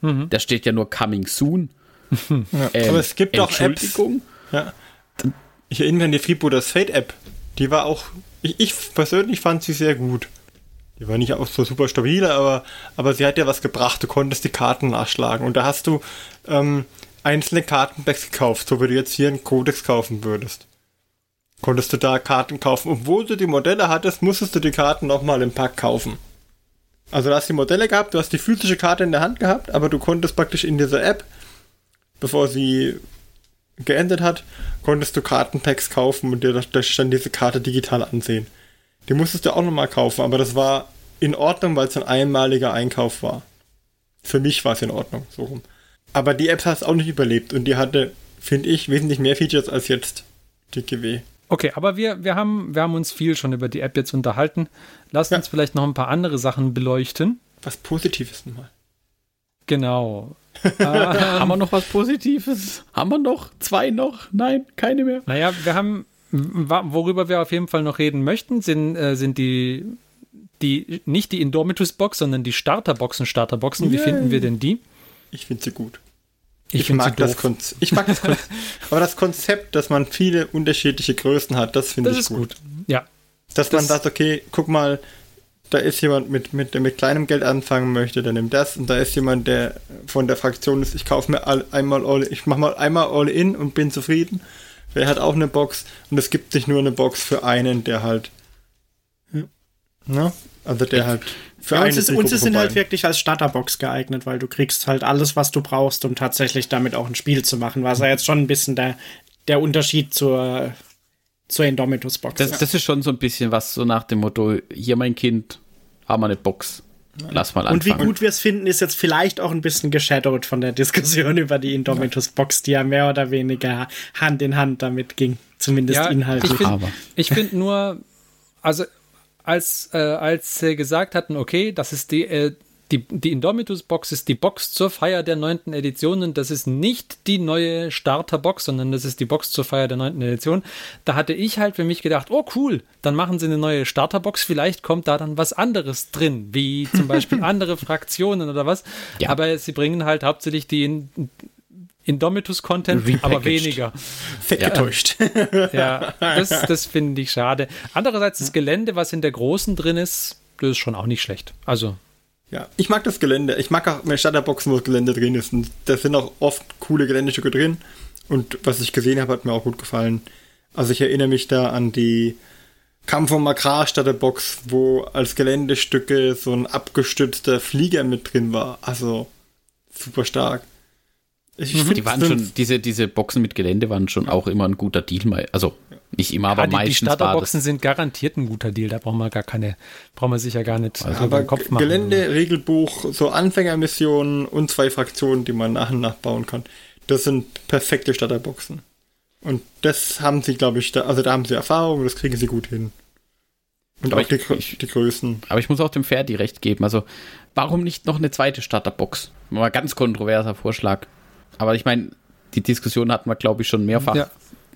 Mhm. Da steht ja nur Coming Soon. Ja. Ähm, Aber es gibt auch Apps. Ja. Ich erinnere mich an die Freebooters Fate App. Die war auch, ich, ich persönlich fand sie sehr gut. Die war nicht auch so super stabil, aber, aber sie hat ja was gebracht. Du konntest die Karten nachschlagen und da hast du ähm, einzelne Kartenpacks gekauft, so wie du jetzt hier einen Codex kaufen würdest. Konntest du da Karten kaufen. Obwohl du die Modelle hattest, musstest du die Karten nochmal im Pack kaufen. Also du hast die Modelle gehabt, du hast die physische Karte in der Hand gehabt, aber du konntest praktisch in dieser App, bevor sie geendet hat, konntest du Kartenpacks kaufen und dir dann diese Karte digital ansehen. Die musstest du auch nochmal kaufen, aber das war in Ordnung, weil es ein einmaliger Einkauf war. Für mich war es in Ordnung, so rum. Aber die App hat es auch nicht überlebt und die hatte, finde ich, wesentlich mehr Features als jetzt die GW. Okay, aber wir, wir, haben, wir haben uns viel schon über die App jetzt unterhalten. Lasst ja. uns vielleicht noch ein paar andere Sachen beleuchten. Was Positives nochmal. Genau. Ähm, haben wir noch was Positives? Haben wir noch? Zwei noch? Nein, keine mehr. Naja, wir haben Worüber wir auf jeden Fall noch reden möchten, sind, äh, sind die, die, nicht die Indomitus-Box, sondern die Starterboxen, Starterboxen. Wie finden wir denn die? Ich finde sie gut. Ich, ich mag das Konzept. Ich mag das Konzept. aber das Konzept, dass man viele unterschiedliche Größen hat, das finde ich gut. gut. Ja. Dass das man sagt, okay, guck mal, da ist jemand, mit, mit, der mit kleinem Geld anfangen möchte, der nimmt das. Und da ist jemand, der von der Fraktion ist, ich kaufe mir all, einmal all, ich mache mal einmal all in und bin zufrieden. Der hat auch eine Box und es gibt nicht nur eine Box für einen, der halt. Ne? Also der halt für ja, uns ist, uns sind halt wirklich als Starterbox geeignet, weil du kriegst halt alles, was du brauchst, um tatsächlich damit auch ein Spiel zu machen. Was ja jetzt schon ein bisschen der, der Unterschied zur, zur Indomitus-Box. Das, das, ist schon so ein bisschen was so nach dem Motto: Hier, mein Kind, haben wir eine Box. Lass mal anfangen. Und wie gut wir es finden, ist jetzt vielleicht auch ein bisschen geshadowed von der Diskussion über die Indomitus-Box, die ja mehr oder weniger Hand in Hand damit ging. Zumindest ja, inhaltlich. Ich finde find nur, also als, äh, als sie gesagt hatten, okay, das ist die, äh, die, die Indomitus-Box ist die Box zur Feier der neunten Edition und das ist nicht die neue Starter-Box, sondern das ist die Box zur Feier der neunten Edition. Da hatte ich halt für mich gedacht, oh cool, dann machen sie eine neue Starter-Box, vielleicht kommt da dann was anderes drin, wie zum Beispiel andere Fraktionen oder was. Ja. Aber sie bringen halt hauptsächlich die in, Indomitus-Content, aber weniger. Fett ja. getäuscht. ja, das, das finde ich schade. Andererseits das Gelände, was in der großen drin ist, das ist schon auch nicht schlecht. Also ja, ich mag das Gelände. Ich mag auch mehr Starterboxen, wo das Gelände drin ist. Und da sind auch oft coole Geländestücke drin. Und was ich gesehen habe, hat mir auch gut gefallen. Also ich erinnere mich da an die Kampf vom Makar Starterbox, wo als Geländestücke so ein abgestützter Flieger mit drin war. Also super stark. Ich mhm. die waren schon, diese, diese Boxen mit Gelände waren schon auch immer ein guter Deal. Also nicht immer, aber ja, die, meistens. Die Starterboxen sind garantiert ein guter Deal. Da brauchen wir gar keine, brauchen wir sicher gar nicht also aber Kopf machen. Gelände, Regelbuch, so Anfängermissionen und zwei Fraktionen, die man nach und nach bauen kann. Das sind perfekte Starterboxen. Und das haben sie, glaube ich, da, also da haben sie Erfahrung, das kriegen sie gut hin. Und aber auch die, ich, die Größen. Aber ich muss auch dem Ferdi recht geben. Also, warum nicht noch eine zweite Starterbox? Mal ganz kontroverser Vorschlag. Aber ich meine, die Diskussion hatten wir, glaube ich, schon mehrfach. Ja.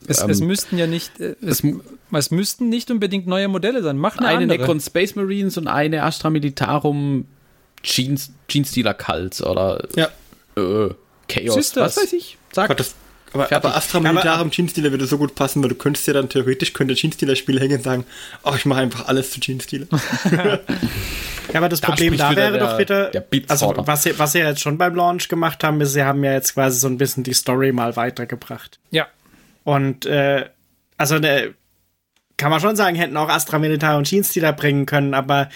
Es, ähm, es, müssten ja nicht, äh, es, es, müssten nicht unbedingt neue Modelle sein. Mach eine, eine andere. Necron Space Marines und eine Astra Militarum Jeans, Jeans-Dealer Cults oder ja. äh, Chaos. Was weiß ich. Sag. Gott, das, aber, aber Astra Militarum Jeans-Dealer würde so gut passen, weil du könntest ja dann theoretisch, könnte Jeans-Dealer-Spiel hängen und sagen, ach, oh, ich mache einfach alles zu Jeans-Dealer. Ja, aber das da Problem da wäre der, doch wieder, also was sie, was sie jetzt schon beim Launch gemacht haben, ist, sie haben ja jetzt quasi so ein bisschen die Story mal weitergebracht. Ja. Und äh, also ne, kann man schon sagen, hätten auch Astra Militar und Jeans die da bringen können, aber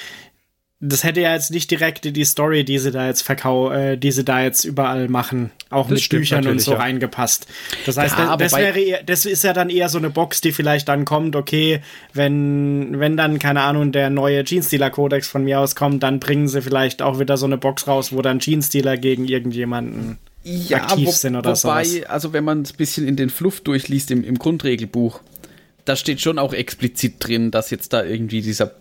das hätte ja jetzt nicht direkt in die Story, die sie da jetzt verkau, äh, die sie da jetzt überall machen, auch das mit Büchern und so ja. reingepasst. Das heißt, ja, das, das wäre eher, das ist ja dann eher so eine Box, die vielleicht dann kommt, okay, wenn, wenn dann, keine Ahnung, der neue Jeans-Dealer-Kodex von mir aus kommt, dann bringen sie vielleicht auch wieder so eine Box raus, wo dann Jeans-Dealer gegen irgendjemanden ja, aktiv wo, sind oder so. Wobei, sowas. also wenn man ein bisschen in den Fluff durchliest im, im Grundregelbuch, da steht schon auch explizit drin, dass jetzt da irgendwie dieser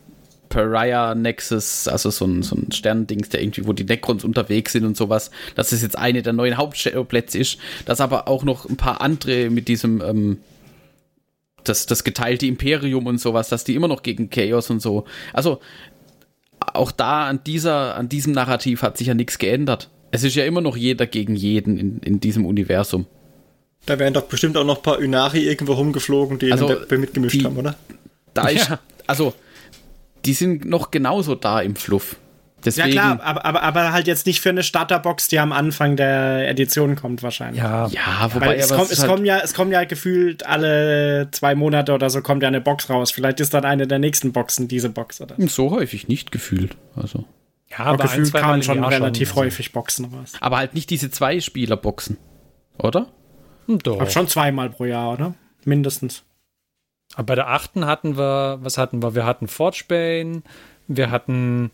Pariah Nexus, also so ein, so ein Sterndings, der irgendwie, wo die Necrons unterwegs sind und sowas, dass es jetzt eine der neuen Hauptplätze ist, dass aber auch noch ein paar andere mit diesem, ähm, das, das geteilte Imperium und sowas, dass die immer noch gegen Chaos und so. Also, auch da an dieser, an diesem Narrativ hat sich ja nichts geändert. Es ist ja immer noch jeder gegen jeden in, in diesem Universum. Da wären doch bestimmt auch noch ein paar Unari irgendwo rumgeflogen, die also, mitgemischt die, haben, oder? Da ist, ja. also die sind noch genauso da im Fluff. Deswegen, ja klar, aber, aber, aber halt jetzt nicht für eine Starterbox, die am Anfang der Edition kommt wahrscheinlich. Ja, ja wobei es, kommt, es, halt kommen ja, es kommen ja gefühlt alle zwei Monate oder so kommt ja eine Box raus. Vielleicht ist dann eine der nächsten Boxen diese Box. Oder? So häufig nicht gefühlt. Also. Ja, aber gefühlt kamen schon relativ schon, häufig Boxen raus. Aber halt nicht diese zwei Spieler-Boxen, oder? Doch. Aber schon zweimal pro Jahr, oder? Mindestens. Aber bei der achten hatten wir, was hatten wir? Wir hatten Forgebane, wir hatten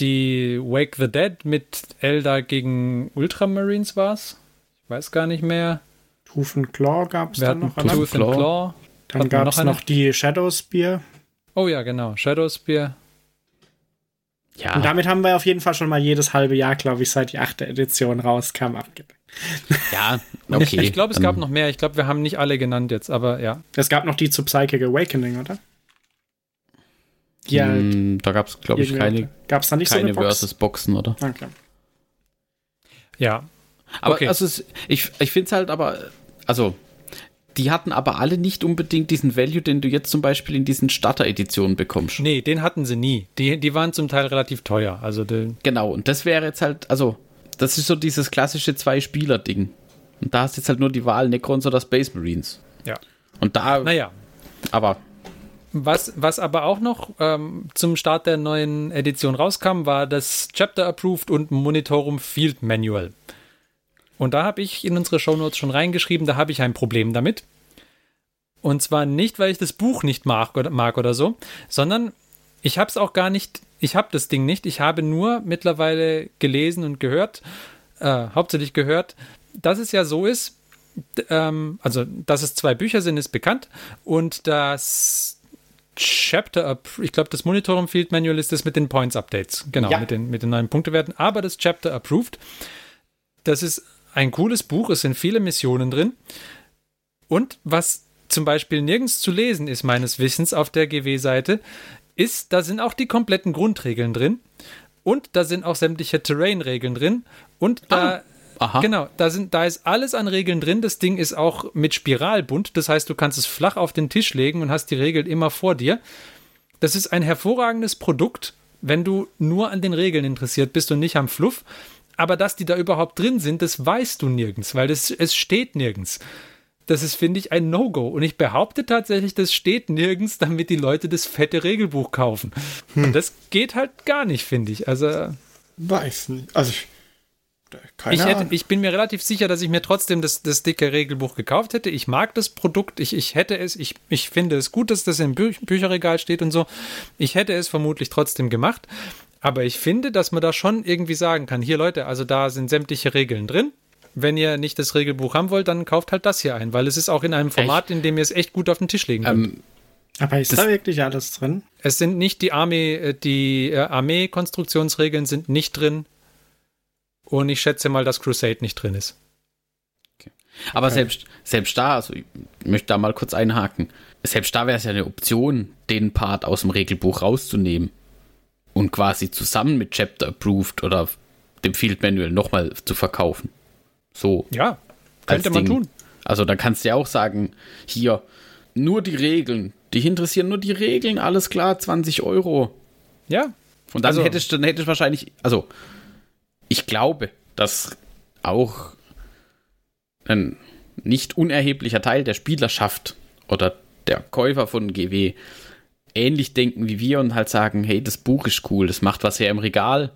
die Wake the Dead mit Elder gegen Ultramarines war's. Ich weiß gar nicht mehr. Tooth and Claw gab es dann noch. Tooth and Claw. Claw. Dann gab es noch, noch die Shadow Spear. Oh ja, genau. Shadow Spear. Ja. Und damit haben wir auf jeden Fall schon mal jedes halbe Jahr, glaube ich, seit die achte Edition rauskam, abgedeckt. Ja, okay. Ich glaube, es gab noch mehr. Ich glaube, wir haben nicht alle genannt jetzt, aber ja. Es gab noch die zu Psychic Awakening, oder? Ja, mm, da gab es, glaube ich, keine, gab's da nicht keine so Box? Versus-Boxen, oder? Okay. Ja. Aber okay. also es, ich, ich finde es halt aber, also die hatten aber alle nicht unbedingt diesen Value, den du jetzt zum Beispiel in diesen Starter-Editionen bekommst. Nee, den hatten sie nie. Die, die waren zum Teil relativ teuer. Also genau, und das wäre jetzt halt, also, das ist so dieses klassische Zwei-Spieler-Ding. Und da hast du jetzt halt nur die Wahl Necrons oder Space Marines. Ja. Und da. Naja. Aber. Was, was aber auch noch ähm, zum Start der neuen Edition rauskam, war das Chapter Approved und Monitorum Field Manual. Und da habe ich in unsere Shownotes schon reingeschrieben, da habe ich ein Problem damit. Und zwar nicht, weil ich das Buch nicht mag oder, mag oder so, sondern ich habe es auch gar nicht, ich habe das Ding nicht. Ich habe nur mittlerweile gelesen und gehört, äh, hauptsächlich gehört, dass es ja so ist, ähm, also dass es zwei Bücher sind, ist bekannt und das Chapter, ich glaube, das Monitoring Field Manual ist das mit den Points Updates, genau, ja. mit, den, mit den neuen Punktewerten, aber das Chapter Approved, das ist ein cooles Buch, es sind viele Missionen drin. Und was zum Beispiel nirgends zu lesen ist, meines Wissens, auf der GW-Seite, ist, da sind auch die kompletten Grundregeln drin. Und da sind auch sämtliche Terrain-Regeln drin. Und da, ah, genau, da, sind, da ist alles an Regeln drin. Das Ding ist auch mit Spiralbund. Das heißt, du kannst es flach auf den Tisch legen und hast die Regeln immer vor dir. Das ist ein hervorragendes Produkt, wenn du nur an den Regeln interessiert bist und nicht am Fluff aber dass die da überhaupt drin sind, das weißt du nirgends, weil das, es steht nirgends. Das ist, finde ich, ein No-Go. Und ich behaupte tatsächlich, das steht nirgends, damit die Leute das fette Regelbuch kaufen. Hm. Und das geht halt gar nicht, finde ich. Also. Weiß nicht. Also ich. Ich, hätte, ich, bin mir relativ sicher, dass ich mir trotzdem das, das dicke Regelbuch gekauft hätte. Ich mag das Produkt, ich, ich hätte es, ich, ich finde es gut, dass das im Bü Bücherregal steht und so. Ich hätte es vermutlich trotzdem gemacht. Aber ich finde, dass man da schon irgendwie sagen kann, hier Leute, also da sind sämtliche Regeln drin. Wenn ihr nicht das Regelbuch haben wollt, dann kauft halt das hier ein, weil es ist auch in einem Format, echt? in dem ihr es echt gut auf den Tisch legen könnt. Ähm, aber ist da wirklich alles drin? Es sind nicht die Armee, äh, die äh, Armee-Konstruktionsregeln sind nicht drin. Und ich schätze mal, dass Crusade nicht drin ist. Okay. Aber okay. selbst, selbst da, also ich möchte da mal kurz einhaken, selbst da wäre es ja eine Option, den Part aus dem Regelbuch rauszunehmen und quasi zusammen mit Chapter Approved oder dem Field Manual nochmal zu verkaufen. So. Ja, könnte man tun. Also da kannst du ja auch sagen, hier, nur die Regeln. Dich interessieren nur die Regeln, alles klar, 20 Euro. Ja. Und dann also, hättest du dann hättest wahrscheinlich, also ich glaube, dass auch ein nicht unerheblicher Teil der Spielerschaft oder der Käufer von GW ähnlich denken wie wir und halt sagen, hey, das Buch ist cool, das macht was her im Regal.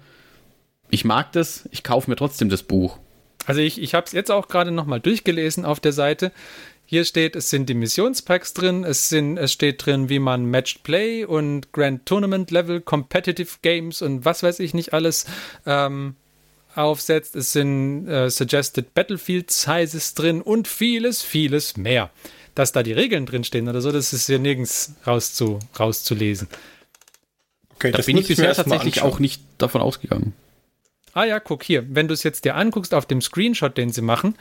Ich mag das, ich kaufe mir trotzdem das Buch. Also ich, ich habe es jetzt auch gerade nochmal durchgelesen auf der Seite. Hier steht, es sind die Missionspacks drin, es, sind, es steht drin, wie man Matched Play und Grand Tournament Level, Competitive Games und was weiß ich nicht alles ähm, aufsetzt. Es sind äh, Suggested Battlefield Sizes drin und vieles, vieles mehr. Dass da die Regeln drin stehen oder so, das ist hier nirgends rauszu, rauszulesen. Okay, da bin ich bisher tatsächlich auch nicht davon ausgegangen. Ah ja, guck hier. Wenn du es jetzt dir anguckst auf dem Screenshot, den sie machen,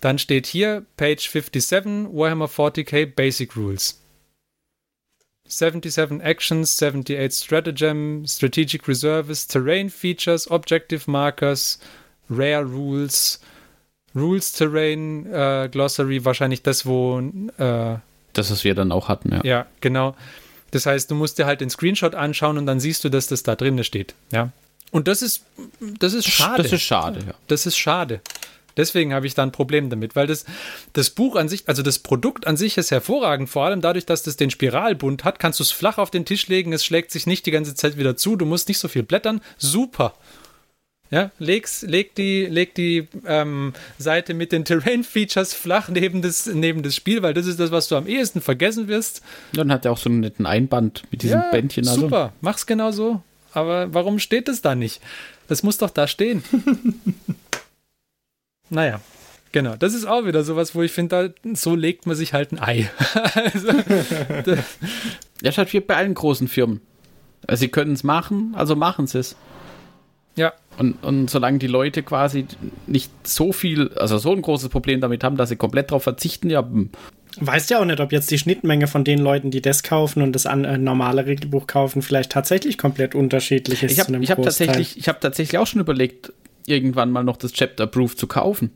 dann steht hier Page 57 Warhammer 40k Basic Rules. 77 Actions, 78 Stratagem, Strategic Reserves, Terrain Features, Objective Markers, Rare Rules, Rules Terrain, äh, Glossary, wahrscheinlich das, wo. Äh, das, was wir dann auch hatten, ja. Ja, genau. Das heißt, du musst dir halt den Screenshot anschauen und dann siehst du, dass das da drin steht. Ja. Und das ist, das ist schade. Das ist schade, ja. Das ist schade. Deswegen habe ich da ein Problem damit, weil das, das Buch an sich, also das Produkt an sich ist hervorragend, vor allem dadurch, dass das den Spiralbund hat, kannst du es flach auf den Tisch legen, es schlägt sich nicht die ganze Zeit wieder zu, du musst nicht so viel blättern, super. Ja, leg's, leg die, leg die ähm, Seite mit den Terrain-Features flach neben das, neben das Spiel, weil das ist das, was du am ehesten vergessen wirst. Dann hat er auch so einen netten Einband mit diesem ja, Bändchen. Also. Super, mach's genau so. Aber warum steht es da nicht? Das muss doch da stehen. naja, genau. Das ist auch wieder sowas, wo ich finde, so legt man sich halt ein Ei. also, ja, statt wie bei allen großen Firmen. Also, sie können es machen, also machen sie es. Ja. Und, und solange die Leute quasi nicht so viel, also so ein großes Problem damit haben, dass sie komplett darauf verzichten, ja, Weißt ja auch nicht, ob jetzt die Schnittmenge von den Leuten, die das kaufen und das an, äh, normale Regelbuch kaufen, vielleicht tatsächlich komplett unterschiedlich ist. Ich habe hab tatsächlich, hab tatsächlich auch schon überlegt, irgendwann mal noch das Chapter Approved zu kaufen.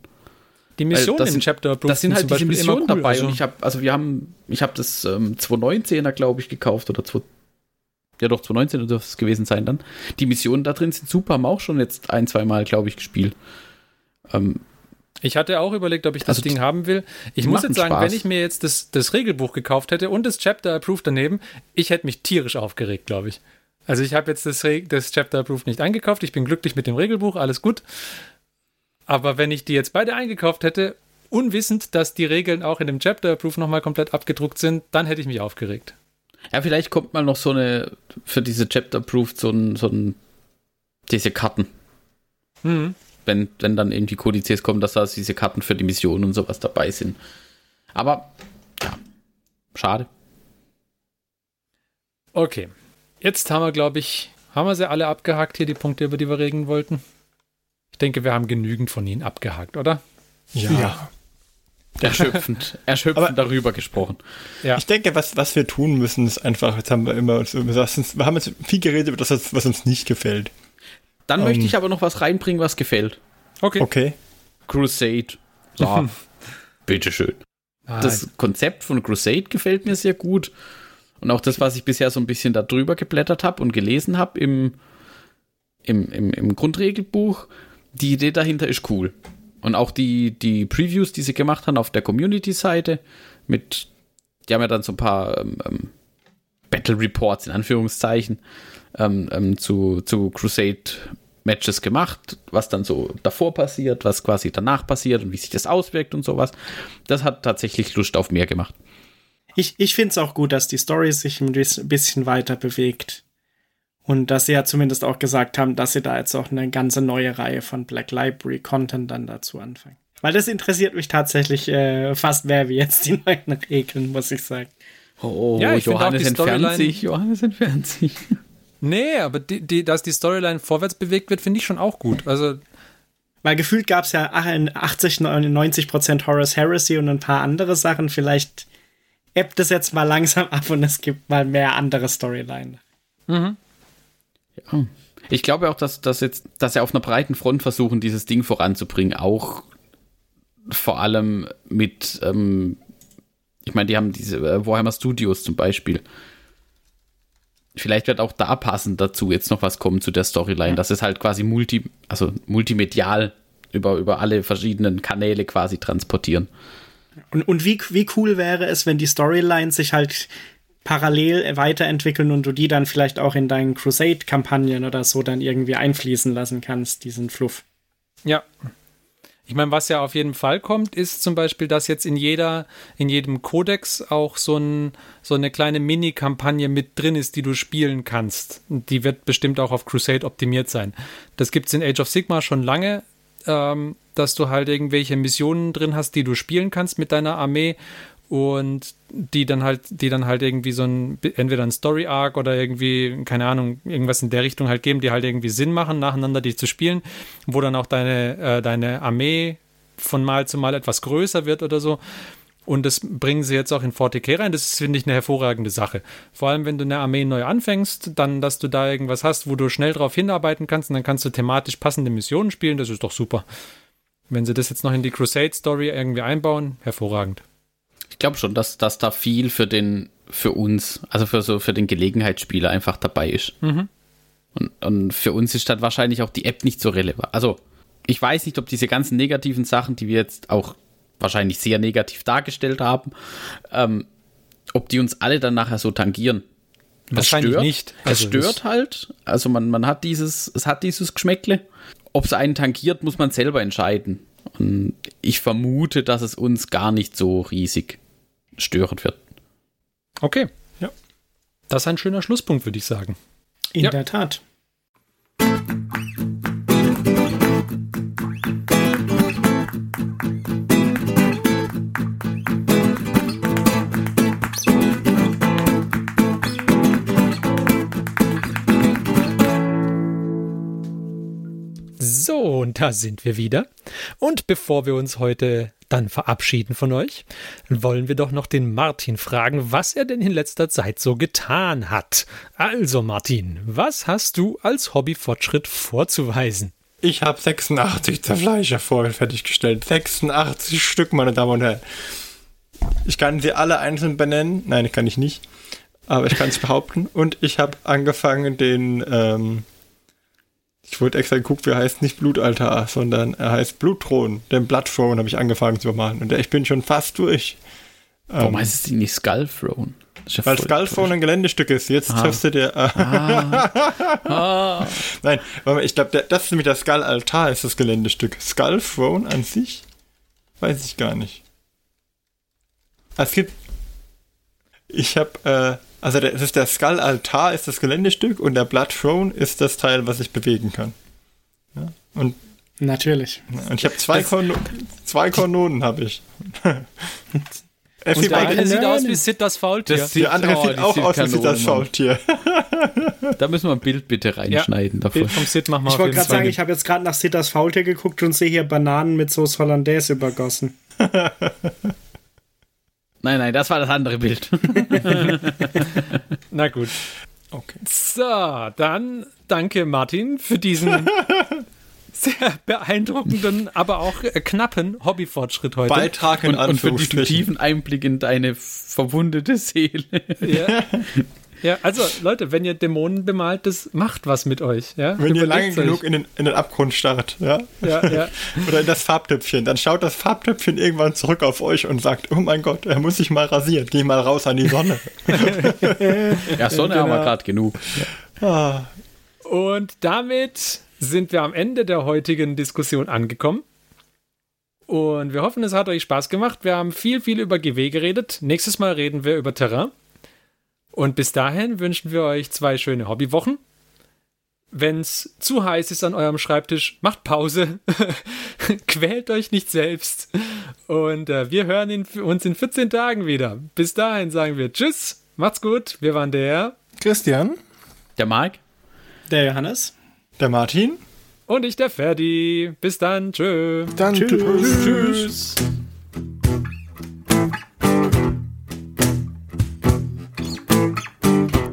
Die Missionen in Chapter Approved Das sind halt diese Missionen cool, dabei. Also. Und ich habe, also wir haben, ich habe das ähm, 2019er, glaube ich, gekauft oder 2, ja doch, 2019 dürfte es gewesen sein dann. Die Missionen da drin sind super, haben auch schon jetzt ein, zwei Mal, glaube ich, gespielt. Ähm, ich hatte auch überlegt, ob ich das also Ding haben will. Ich muss jetzt sagen, Spaß. wenn ich mir jetzt das, das Regelbuch gekauft hätte und das Chapter Approved daneben, ich hätte mich tierisch aufgeregt, glaube ich. Also ich habe jetzt das, das Chapter Approved nicht eingekauft. Ich bin glücklich mit dem Regelbuch, alles gut. Aber wenn ich die jetzt beide eingekauft hätte, unwissend, dass die Regeln auch in dem Chapter Approved nochmal komplett abgedruckt sind, dann hätte ich mich aufgeregt. Ja, vielleicht kommt mal noch so eine, für diese Chapter Approved, so ein, so ein, diese Karten. Mhm wenn, wenn dann irgendwie Kodizes kommen, dass da diese Karten für die Mission und sowas dabei sind. Aber ja, schade. Okay. Jetzt haben wir, glaube ich, haben wir sie alle abgehakt hier, die Punkte, über die wir reden wollten. Ich denke, wir haben genügend von ihnen abgehakt, oder? Ja. ja. Erschöpfend, erschöpfend Aber darüber gesprochen. Ja. Ich denke, was, was wir tun müssen, ist einfach, jetzt haben wir immer wir haben jetzt viel geredet über das, was uns nicht gefällt. Dann ähm, möchte ich aber noch was reinbringen, was gefällt. Okay. Okay. Crusade. So. Bitteschön. Ah, das Konzept von Crusade gefällt mir sehr gut. Und auch das, was ich bisher so ein bisschen da drüber geblättert habe und gelesen habe im, im, im, im Grundregelbuch, die Idee dahinter ist cool. Und auch die, die Previews, die sie gemacht haben auf der Community-Seite, mit, die haben ja dann so ein paar ähm, ähm Battle Reports in Anführungszeichen ähm, ähm, zu, zu Crusade-Matches gemacht, was dann so davor passiert, was quasi danach passiert und wie sich das auswirkt und sowas. Das hat tatsächlich Lust auf mehr gemacht. Ich, ich finde es auch gut, dass die Story sich ein bisschen weiter bewegt. Und dass sie ja zumindest auch gesagt haben, dass sie da jetzt auch eine ganze neue Reihe von Black Library Content dann dazu anfangen. Weil das interessiert mich tatsächlich äh, fast mehr wie jetzt die neuen Regeln, muss ich sagen. Oh, ja, Johannes entfernt sich, Johannes entfernt sich. Nee, aber die, die, dass die Storyline vorwärts bewegt wird, finde ich schon auch gut. Also weil gefühlt gab es ja 80, 90 Prozent Horus Heresy und ein paar andere Sachen. Vielleicht ebbt es jetzt mal langsam ab und es gibt mal mehr andere Storyline. Mhm. Ja. Ich glaube auch, dass, dass, jetzt, dass sie auf einer breiten Front versuchen, dieses Ding voranzubringen. Auch vor allem mit, ähm, ich meine, die haben diese äh, Warhammer Studios zum Beispiel vielleicht wird auch da passend dazu jetzt noch was kommen zu der Storyline, dass es halt quasi multi, also multimedial über, über alle verschiedenen Kanäle quasi transportieren. Und, und wie, wie cool wäre es, wenn die Storyline sich halt parallel weiterentwickeln und du die dann vielleicht auch in deinen Crusade-Kampagnen oder so dann irgendwie einfließen lassen kannst, diesen Fluff. Ja. Ich meine, was ja auf jeden Fall kommt, ist zum Beispiel, dass jetzt in jeder, in jedem Codex auch so, ein, so eine kleine Mini-Kampagne mit drin ist, die du spielen kannst. Die wird bestimmt auch auf Crusade optimiert sein. Das gibt es in Age of Sigma schon lange, ähm, dass du halt irgendwelche Missionen drin hast, die du spielen kannst mit deiner Armee und die dann halt, die dann halt irgendwie so ein, entweder ein Story Arc oder irgendwie, keine Ahnung, irgendwas in der Richtung halt geben, die halt irgendwie Sinn machen, nacheinander die zu spielen, wo dann auch deine, äh, deine Armee von Mal zu Mal etwas größer wird oder so. Und das bringen sie jetzt auch in 40k rein. Das ist, finde ich, eine hervorragende Sache. Vor allem, wenn du eine Armee neu anfängst, dann, dass du da irgendwas hast, wo du schnell drauf hinarbeiten kannst und dann kannst du thematisch passende Missionen spielen. Das ist doch super. Wenn sie das jetzt noch in die Crusade-Story irgendwie einbauen, hervorragend. Ich glaube schon, dass, dass da viel für den, für uns, also für so für den Gelegenheitsspieler einfach dabei ist. Mhm. Und, und für uns ist dann wahrscheinlich auch die App nicht so relevant. Also, ich weiß nicht, ob diese ganzen negativen Sachen, die wir jetzt auch wahrscheinlich sehr negativ dargestellt haben, ähm, ob die uns alle dann nachher so tangieren. Das wahrscheinlich stört, nicht. Also es stört halt. Also man, man hat dieses, es hat dieses Geschmäckle. Ob es einen tangiert, muss man selber entscheiden. Und ich vermute, dass es uns gar nicht so riesig störend wird. Okay. Ja. Das ist ein schöner Schlusspunkt, würde ich sagen. In ja. der Tat. Und da sind wir wieder. Und bevor wir uns heute dann verabschieden von euch, wollen wir doch noch den Martin fragen, was er denn in letzter Zeit so getan hat. Also Martin, was hast du als Hobbyfortschritt vorzuweisen? Ich habe 86 Zerfleischer fertiggestellt. 86 Stück, meine Damen und Herren. Ich kann sie alle einzeln benennen. Nein, ich kann ich nicht. Aber ich kann es behaupten. Und ich habe angefangen, den ähm, ich wollte extra geguckt, wie er heißt nicht Blutaltar, sondern er heißt Blutthron. Den Blood Throne habe ich angefangen zu machen. Und ich bin schon fast durch. Warum ähm, heißt es nicht Skull Throne? Ja weil Skull Throne ein Geländestück ist. Jetzt ah. triffst du dir. Äh, ah. ah. Nein, ich glaube, das ist nämlich das Skull Altar, ist das Geländestück. Skull Throne an sich? Weiß ich gar nicht. Es gibt. Ich habe. Äh, also das ist der Skull-Altar ist das Geländestück und der Blood Throne ist das Teil, was ich bewegen kann. Ja? Und Natürlich. Und ich habe zwei, Kon zwei Kanonen habe ich. und der eine sieht aus wie Sid das Faultier. Das sieht, der andere oh, sieht auch aus wie Sid das Faultier. da müssen wir ein Bild bitte reinschneiden. Ja, Bild vom Sid machen wir Ich wollte gerade sagen, ich habe jetzt gerade nach Sid das Faultier geguckt und sehe hier Bananen mit Sauce Hollandaise übergossen. Nein, nein, das war das andere Bild. Na gut. Okay. So, dann danke Martin für diesen sehr beeindruckenden, aber auch knappen Hobbyfortschritt heute. Beitrag in und, und für diesen tiefen Einblick in deine verwundete Seele. Ja. Ja, also Leute, wenn ihr Dämonen bemalt, das macht was mit euch. Ja? Wenn ihr lange genug in den, in den Abgrund starrt, ja? Ja, ja. Oder in das Farbtöpfchen, dann schaut das Farbtöpfchen irgendwann zurück auf euch und sagt, oh mein Gott, er muss sich mal rasieren, geh mal raus an die Sonne. ja, Sonne genau. haben wir gerade genug. Ah. Und damit sind wir am Ende der heutigen Diskussion angekommen. Und wir hoffen, es hat euch Spaß gemacht. Wir haben viel, viel über GW geredet. Nächstes Mal reden wir über Terrain. Und bis dahin wünschen wir euch zwei schöne Hobbywochen. Wenn es zu heiß ist an eurem Schreibtisch, macht Pause. Quält euch nicht selbst. Und äh, wir hören in, uns in 14 Tagen wieder. Bis dahin sagen wir Tschüss, macht's gut. Wir waren der Christian, der Mike, der Johannes, der Martin und ich, der Ferdi. Bis dann. Tschö. Dann tschüss. tschüss. tschüss.